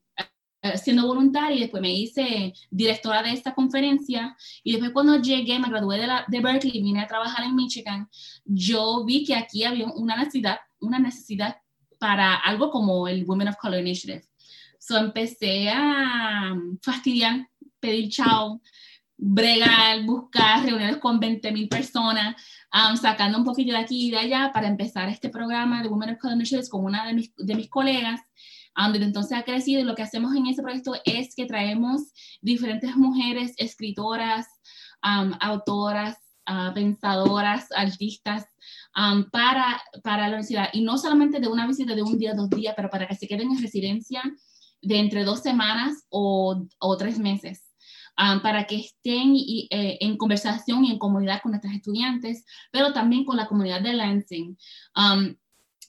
siendo voluntaria y después me hice directora de esta conferencia y después cuando llegué, me gradué de, la, de Berkeley vine a trabajar en Michigan, yo vi que aquí había una necesidad, una necesidad para algo como el Women of Color Initiative. So empecé a fastidiar, pedir chao, bregar, buscar reuniones con 20 mil personas, um, sacando un poquito de aquí y de allá para empezar este programa de Women of Color Initiative con una de mis, de mis colegas. Um, desde entonces ha crecido y lo que hacemos en ese proyecto es que traemos diferentes mujeres, escritoras, um, autoras, uh, pensadoras, artistas, um, para, para la universidad. Y no solamente de una visita de un día, dos días, pero para que se queden en residencia de entre dos semanas o, o tres meses. Um, para que estén y, eh, en conversación y en comunidad con nuestros estudiantes, pero también con la comunidad de Lansing. Um,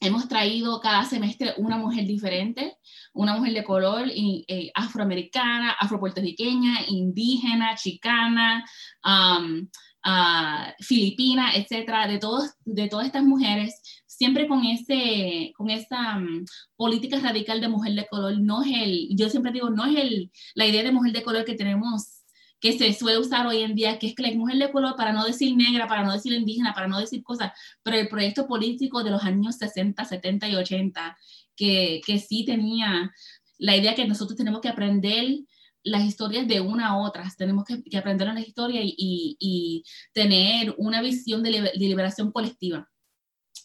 hemos traído cada semestre una mujer diferente, una mujer de color y, eh, afroamericana, afropuertorriqueña, indígena, chicana, um, uh, filipina, etcétera, de, todos, de todas estas mujeres, siempre con, ese, con esa um, política radical de mujer de color, no es el, yo siempre digo, no es el, la idea de mujer de color que tenemos que se suele usar hoy en día, que es que la mujer de color, para no decir negra, para no decir indígena, para no decir cosas, pero el proyecto político de los años 60, 70 y 80, que, que sí tenía la idea que nosotros tenemos que aprender las historias de una a otra, tenemos que, aprender las historias y, tener una visión de liberación colectiva.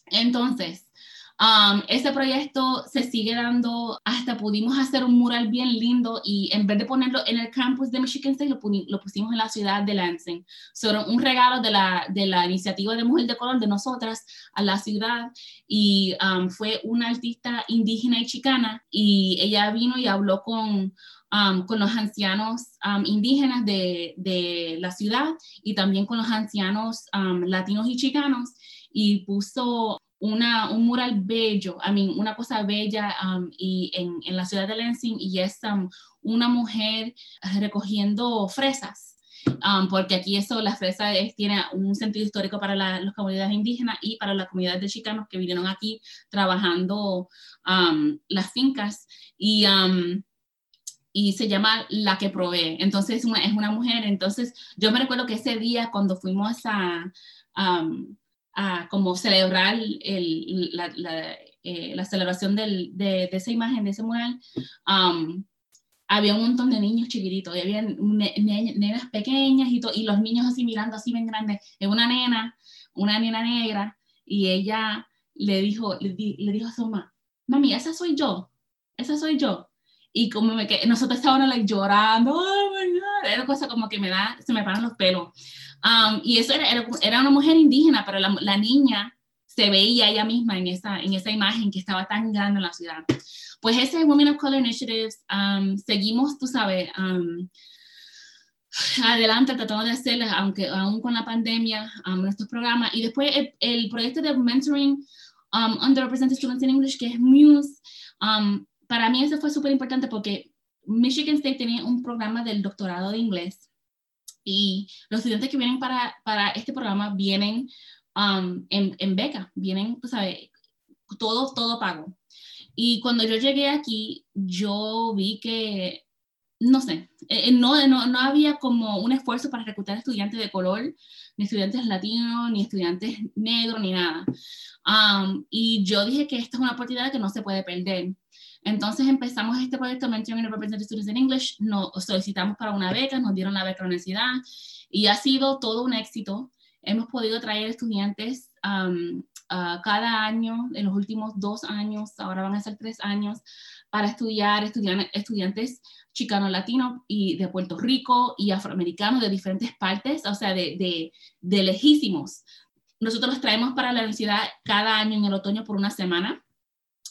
Entonces, Um, ese proyecto se sigue dando, hasta pudimos hacer un mural bien lindo y en vez de ponerlo en el campus de Michigan State, lo, pusimos en la ciudad de Lansing. Sobre un regalo de la, iniciativa de Mujer de Color de nosotras a la ciudad y um, fue una artista indígena y chicana y ella vino y habló con, Um, los ancianos um, indígenas de, la ciudad y también con los ancianos latinos y chicanos y puso una, un mural bello, I mean, una cosa bella um, y en, en, la ciudad de Lansing y es um, una mujer recogiendo fresas. Um, porque aquí eso, la fresa es, tiene un sentido histórico para la, las comunidades indígenas y para la comunidad de chicanos que vinieron aquí trabajando las fincas y, y se llama La que provee. Entonces una, es una mujer. Entonces yo me recuerdo que ese día cuando fuimos a a como celebrar el, la, la, eh, la, celebración del, de, de, esa imagen, de ese mural, um, había un montón de niños chiquititos, y había nenas pequeñas y, y los niños así mirando así bien grandes. Es una nena, una nena negra, y ella le dijo, le, le dijo a su mamá, mami, esa soy yo, esa soy yo. Y como me, nosotros estábamos like, llorando, oh my God, era cosa como que me da, se me paran los pelos. Um, y eso era, era, una mujer indígena, pero la, la, niña se veía ella misma en esa, en esa imagen que estaba tan grande en la ciudad. Pues ese Women of Color Initiatives, um, seguimos, tú sabes, um, adelante tratando de hacer, aunque aún con la pandemia, nuestros programas. Y después el, el proyecto de Mentoring Underrepresented Students in English, que es Muse, para mí eso fue súper importante porque Michigan State tenía un programa del doctorado de inglés y los estudiantes que vienen para, para este programa vienen um, en, en, beca, vienen, tú sabes, todo, todo pago. Y cuando yo llegué aquí, yo vi que, no sé, eh, eh, no, no, no había como un esfuerzo para reclutar estudiantes de color, ni estudiantes latinos, ni estudiantes negros, ni nada. Um, y yo dije que esta es una oportunidad que no se puede perder. Entonces empezamos este proyecto Mentoring and Represented Students in English, nos solicitamos para una beca, nos dieron la beca a la universidad y ha sido todo un éxito. Hemos podido traer estudiantes um, uh, cada año, en los últimos dos años, ahora van a ser tres años, para estudiar, estudiar estudiantes chicanos latinos y de Puerto Rico y afroamericanos de diferentes partes, o sea, de, de, de lejísimos. Nosotros los traemos para la universidad cada año en el otoño por una semana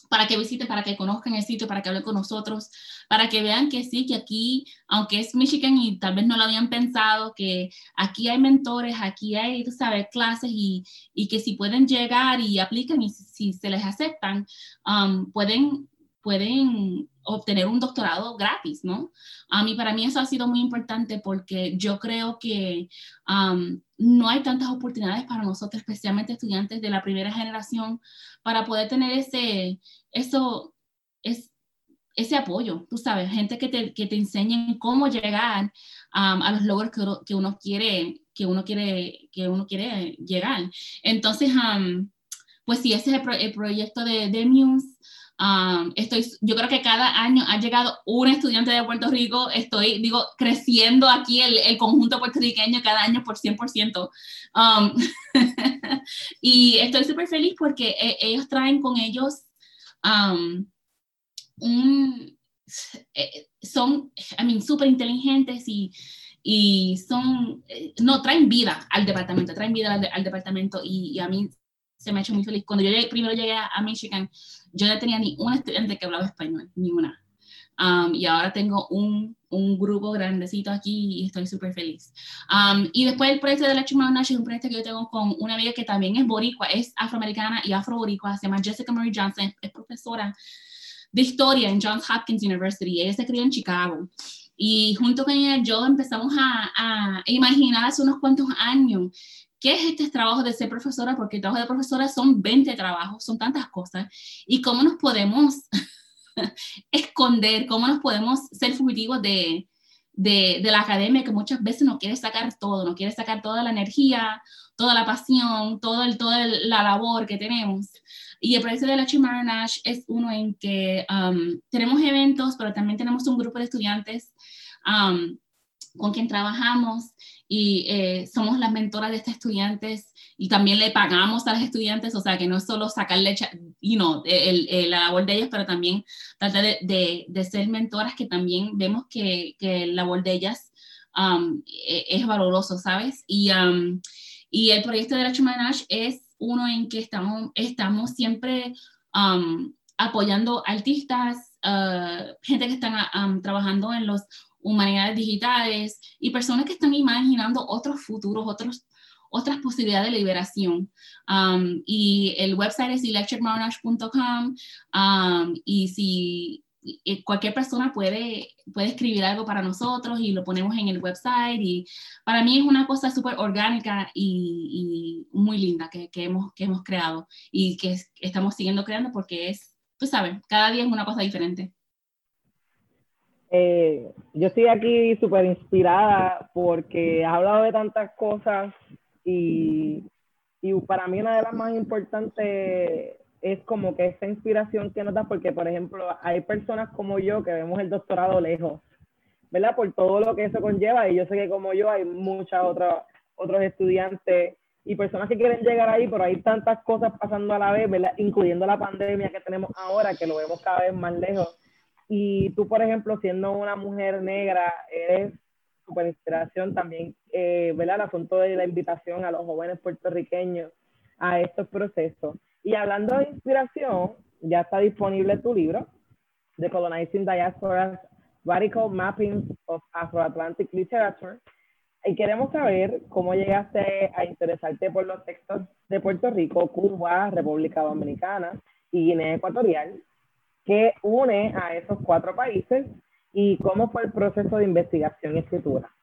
para que visiten, para que conozcan el sitio, para que hablen con nosotros, para que vean que sí, que aquí, aunque es Michigan y tal vez no lo habían pensado, que aquí hay mentores, aquí hay, tú sabes, clases y, y que si pueden llegar y aplican y si, se les aceptan, um, pueden, pueden obtener un doctorado gratis, ¿no? A mí, para mí eso ha sido muy importante porque yo creo que um, no hay tantas oportunidades para nosotros, especialmente estudiantes de la primera generación, para poder tener ese, eso, es, ese apoyo, tú sabes, gente que te, que te enseñen cómo llegar um, a los logros que uno, quiere, que uno quiere, que uno quiere llegar. Entonces, um, pues sí, ese es el, proyecto de, de Muse. Um, estoy, yo creo que cada año ha llegado un estudiante de Puerto Rico. Estoy, digo, creciendo aquí el, el conjunto puertorriqueño cada año por 100%. Um, y estoy súper feliz porque eh, ellos traen con ellos um, un, eh, son, I mean, súper inteligentes y, y son, eh, no, traen vida al departamento, traen vida al, al departamento y, y, a mí se me ha hecho muy feliz. Cuando yo llegué, primero llegué a, Michigan, yo no tenía ni un estudiante que hablaba español, ni una. Um, y ahora tengo un, un, grupo grandecito aquí y estoy súper feliz. Um, y después el proyecto de la Nash es un proyecto que yo tengo con una amiga que también es boricua, es afroamericana y afro-boricua, se llama Jessica Marie Johnson, es profesora de historia en Johns Hopkins University. Ella se crió en Chicago. Y junto con ella yo empezamos a, a imaginar hace unos cuantos años ¿Qué es este trabajo de ser profesora? Porque el trabajo de profesora son 20 trabajos, son tantas cosas. ¿Y cómo nos podemos esconder? ¿Cómo nos podemos ser fugitivos de, de, de, la academia que muchas veces no quiere sacar todo, no quiere sacar toda la energía, toda la pasión, todo el, toda la labor que tenemos? Y el proyecto de la Chimara es uno en que um, tenemos eventos, pero también tenemos un grupo de estudiantes um, con quien trabajamos y eh, somos las mentoras de estos estudiantes y también le pagamos a los estudiantes, o sea, que no es solo sacarle you know, el, el, la labor de ellos, pero también tratar de, de, de ser mentoras que también vemos que, que la labor de ellas um, e, es valoroso, ¿sabes? Y, um, y el proyecto de la Chumanage es uno en que estamos, estamos siempre um, apoyando artistas, uh, gente que están trabajando en los humanidades digitales y personas que están imaginando otros futuros, otros, otras posibilidades de liberación. Um, y el website es electricmonash.com um, y si cualquier persona puede, puede escribir algo para nosotros y lo ponemos en el website y para mí es una cosa súper orgánica y, y, muy linda que, hemos, que hemos creado y que estamos siguiendo creando porque es, tú sabes, cada día es una cosa diferente. Eh, yo estoy aquí súper inspirada porque has hablado de tantas cosas y, y, para mí una de las más importantes es como que esa inspiración que da porque, por ejemplo, hay personas como yo que vemos el doctorado lejos, ¿verdad? Por todo lo que eso conlleva y yo sé que como yo hay muchas otras otros estudiantes y personas que quieren llegar ahí, pero hay tantas cosas pasando a la vez, ¿verdad? Incluyendo la pandemia que tenemos ahora, que lo vemos cada vez más lejos y tú, por ejemplo, siendo una mujer negra, eres super inspiración también, eh, ¿verdad? El asunto de la invitación a los jóvenes puertorriqueños a estos procesos. Y hablando de inspiración, ya está disponible tu libro, The Colonizing Diaspora's Radical Mapping of Afro-Atlantic Literature. Y queremos saber cómo llegaste a interesarte por los textos de Puerto Rico, Cuba, República Dominicana y Guinea Ecuatorial, ¿Qué une a esos cuatro países y cómo fue el proceso de investigación y escritura.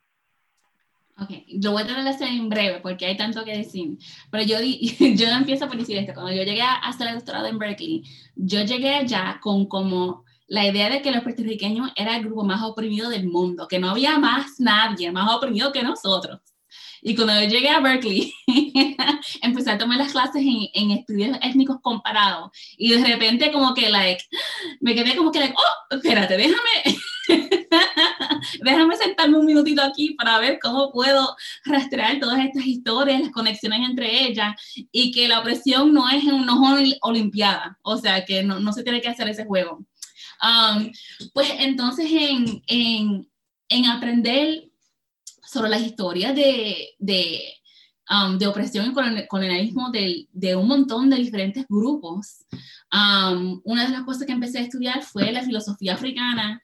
Ok, lo voy a tratar de en breve porque hay tanto que decir. Pero yo, yo empiezo por decir esto. Cuando yo llegué a hacer el doctorado en Berkeley, yo llegué allá con como la idea de que los puertorriqueños era el grupo más oprimido del mundo, que no había más nadie más oprimido que nosotros. Y cuando yo llegué a Berkeley, empecé a tomar las clases en, estudios étnicos comparados. Y de repente como que, like, me quedé como que, like, oh, espérate, déjame, déjame sentarme un minutito aquí para ver cómo puedo rastrear todas estas historias, las conexiones entre ellas, y que la opresión no es una olimpiada, o sea, que no, no se tiene que hacer ese juego. Um, pues entonces en, en, en aprender sobre las historias de, de, um, de opresión y colonialismo de, de, un montón de diferentes grupos. Um, una de las cosas que empecé a estudiar fue la filosofía africana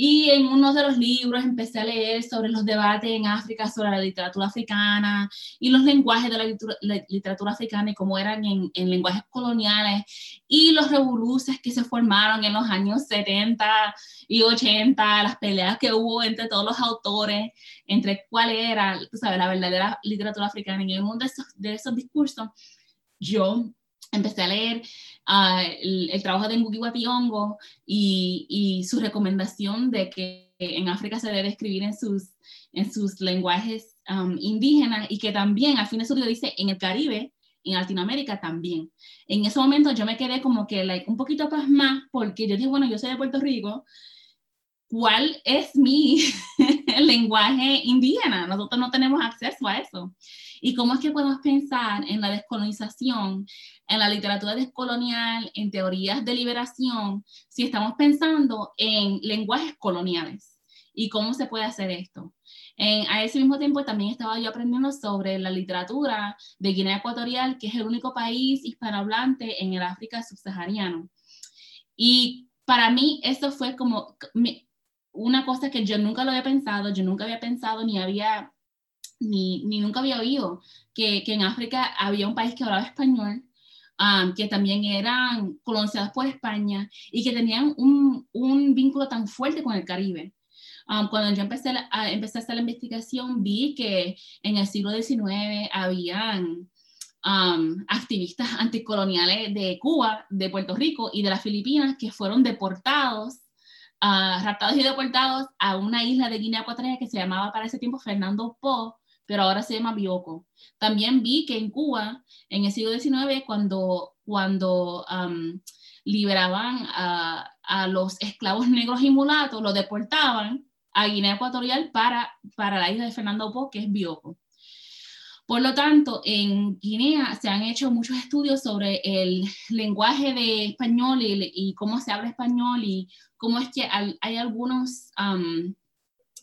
y en uno de los libros empecé a leer sobre los debates en África sobre la literatura africana y los lenguajes de la literatura, africana y cómo eran en, en, lenguajes coloniales y los revoluciones que se formaron en los años 70 y 80, las peleas que hubo entre todos los autores, entre cuál era, tú sabes, la verdadera literatura africana. Y en uno de esos, de esos discursos, yo empecé a leer uh, el, el, trabajo de Ngugi Wa y, y su recomendación de que en África se debe escribir en sus, en sus lenguajes um, indígenas y que también al fin de su dice en el Caribe en Latinoamérica también. En ese momento yo me quedé como que like, un poquito más porque yo dije, bueno, yo soy de Puerto Rico, ¿cuál es mi lenguaje indígena? Nosotros no tenemos acceso a eso. ¿Y cómo es que podemos pensar en la descolonización, en la literatura descolonial, en teorías de liberación, si estamos pensando en lenguajes coloniales? ¿Y cómo se puede hacer esto? a ese mismo tiempo también estaba yo aprendiendo sobre la literatura de Guinea Ecuatorial, que es el único país hispanohablante en el África subsahariano. Y para mí esto fue como una cosa que yo nunca lo había pensado, yo nunca había pensado ni había, ni, ni nunca había oído, que, que, en África había un país que hablaba español, um, que también eran colonizados por España y que tenían un, un vínculo tan fuerte con el Caribe. Um, cuando yo empecé a, empecé a hacer la investigación, vi que en el siglo XIX habían um, activistas anticoloniales de Cuba, de Puerto Rico y de las Filipinas que fueron deportados, raptados y deportados a una isla de Guinea Ecuatorial que se llamaba para ese tiempo Fernando Po, pero ahora se llama Bioko. También vi que en Cuba, en el siglo XIX, cuando, cuando liberaban a, los esclavos negros y mulatos, los deportaban, a Guinea Ecuatorial para, para la isla de Fernando Po, que es Bioko. Por lo tanto, en Guinea se han hecho muchos estudios sobre el lenguaje de español y, cómo se habla español y cómo es que hay algunos,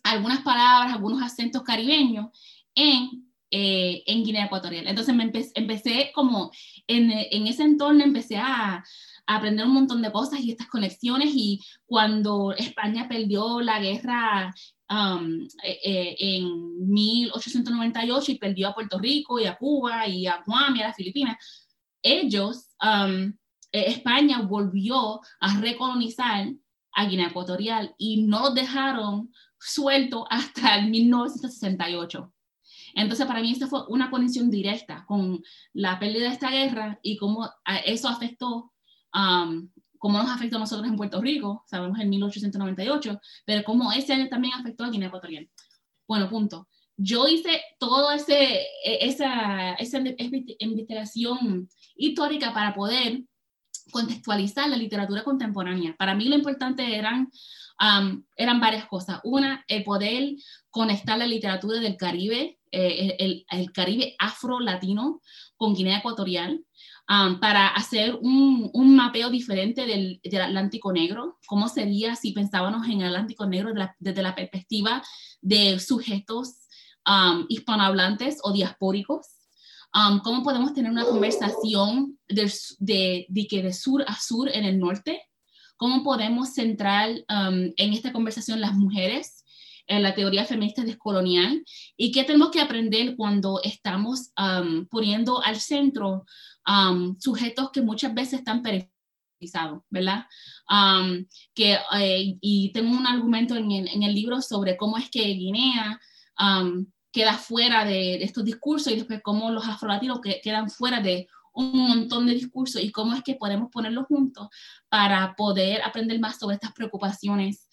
algunas palabras, algunos acentos caribeños en, eh, en Guinea Ecuatorial. Entonces me empecé, como en, en, ese entorno, empecé a, aprender un montón de cosas y estas conexiones y cuando España perdió la guerra um, eh, eh, en 1898 y perdió a Puerto Rico y a Cuba y a Guam y a las Filipinas, ellos, um, España volvió a recolonizar a Guinea Ecuatorial y no dejaron suelto hasta el 1968. Entonces, para mí, esta fue una conexión directa con la pérdida de esta guerra y cómo eso afectó um, cómo nos afectó a nosotros en Puerto Rico, sabemos en 1898, pero cómo ese año también afectó a Guinea Ecuatorial. Bueno, punto. Yo hice toda e, esa, esa investigación histórica para poder contextualizar la literatura contemporánea. Para mí lo importante eran, um, eran varias cosas. Una, el poder conectar la literatura del Caribe, eh, el, Caribe afro-latino con Guinea Ecuatorial. Um, para hacer un, un mapeo diferente del, Atlántico Negro, cómo sería si pensábamos en el Atlántico Negro desde la perspectiva de sujetos um, hispanohablantes o diaspóricos, um, cómo podemos tener una conversación de, de, de, que de sur a sur en el norte, cómo podemos centrar en esta conversación las mujeres, en la teoría feminista descolonial y qué tenemos que aprender cuando estamos poniendo al centro sujetos que muchas veces están periferizados, ¿verdad? que, eh, y tengo un argumento en el, en el, libro sobre cómo es que Guinea queda fuera de, estos discursos y después cómo los afrolatinos que, quedan fuera de un montón de discursos y cómo es que podemos ponerlos juntos para poder aprender más sobre estas preocupaciones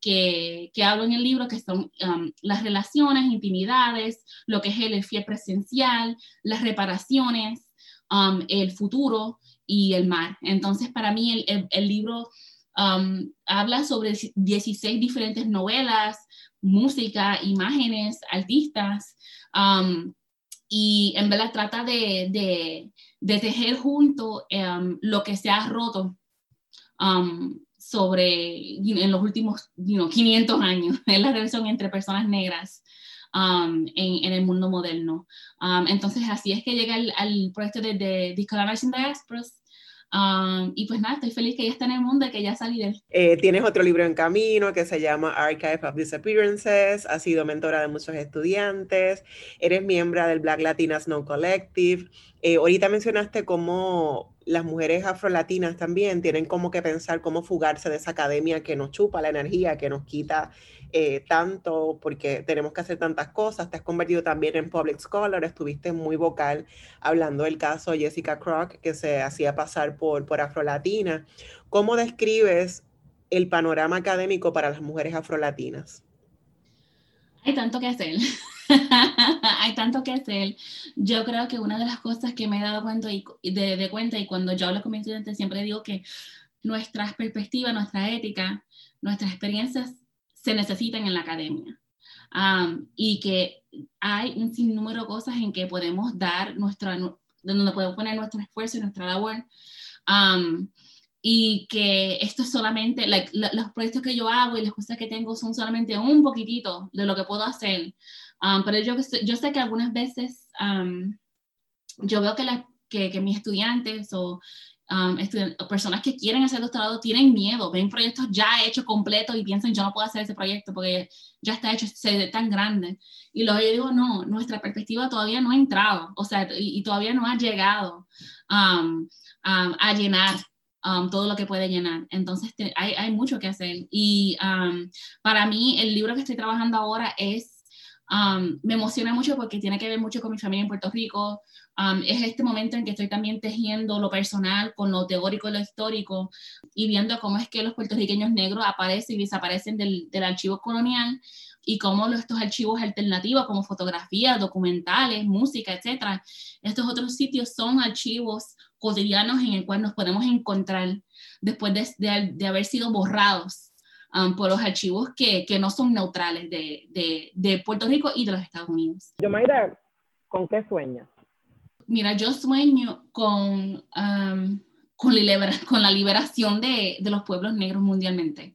que, que, hablo en el libro, que son las relaciones, intimidades, lo que es el fiel presencial, las reparaciones, Um, el futuro y el mar. Entonces, para mí el, el, libro um, habla sobre 16 diferentes novelas, música, imágenes, artistas, um, y en verdad trata de, de, de tejer junto lo que se ha roto sobre en los últimos 500 años, en la relación entre personas negras Um, en, el mundo moderno. Um, entonces, así es que llega al, proyecto de, de Discolorizing Diasporas. Um, y pues nada, estoy feliz que ya está en el mundo y que ya salí de él. Eh, tienes otro libro en camino que se llama Archive of Disappearances, has sido mentora de muchos estudiantes, eres miembro del Black Latinas No Collective. Eh, ahorita mencionaste cómo las mujeres afrolatinas también tienen como que pensar cómo fugarse de esa academia que nos chupa la energía, que nos quita eh, tanto porque tenemos que hacer tantas cosas. Te has convertido también en public scholar, estuviste muy vocal hablando del caso Jessica Crock, que se hacía pasar por, por afrolatina. ¿Cómo describes el panorama académico para las mujeres afrolatinas? Hay tanto que hacer. Hay tanto que hacer. Yo creo que una de las cosas que me he dado cuenta y, de, cuenta y cuando yo hablo con mis estudiantes siempre digo que nuestras perspectivas, nuestra ética, nuestras experiencias se necesitan en la academia. y que hay un sinnúmero de cosas en que podemos dar nuestra, donde podemos poner nuestro esfuerzo y nuestra labor. Y que esto es solamente, los proyectos que yo hago y las cosas que tengo son solamente un poquitito de lo que puedo hacer. pero yo, yo sé que algunas veces yo veo que, la, que, que mis estudiantes o Um, personas que quieren hacer doctorado tienen miedo, ven proyectos ya hechos completos y piensan yo no puedo hacer ese proyecto porque ya está hecho, se ve tan grande. Y luego yo digo, no, nuestra perspectiva todavía no ha entrado, o sea, y, todavía no ha llegado um, um, a llenar todo lo que puede llenar. Entonces hay, hay, mucho que hacer. Y para mí el libro que estoy trabajando ahora es, me emociona mucho porque tiene que ver mucho con mi familia en Puerto Rico, es este momento en que estoy también tejiendo lo personal con lo teórico y lo histórico y viendo cómo es que los puertorriqueños negros aparecen y desaparecen del, del archivo colonial y cómo estos archivos alternativos como fotografías, documentales, música, etcétera, estos otros sitios son archivos cotidianos en el cual nos podemos encontrar después de, de, haber sido borrados por los archivos que, que, no son neutrales de, de, de, Puerto Rico y de los Estados Unidos. Yomaira, ¿con qué sueñas? Mira, yo sueño con, con, la liberación de, de, los pueblos negros mundialmente.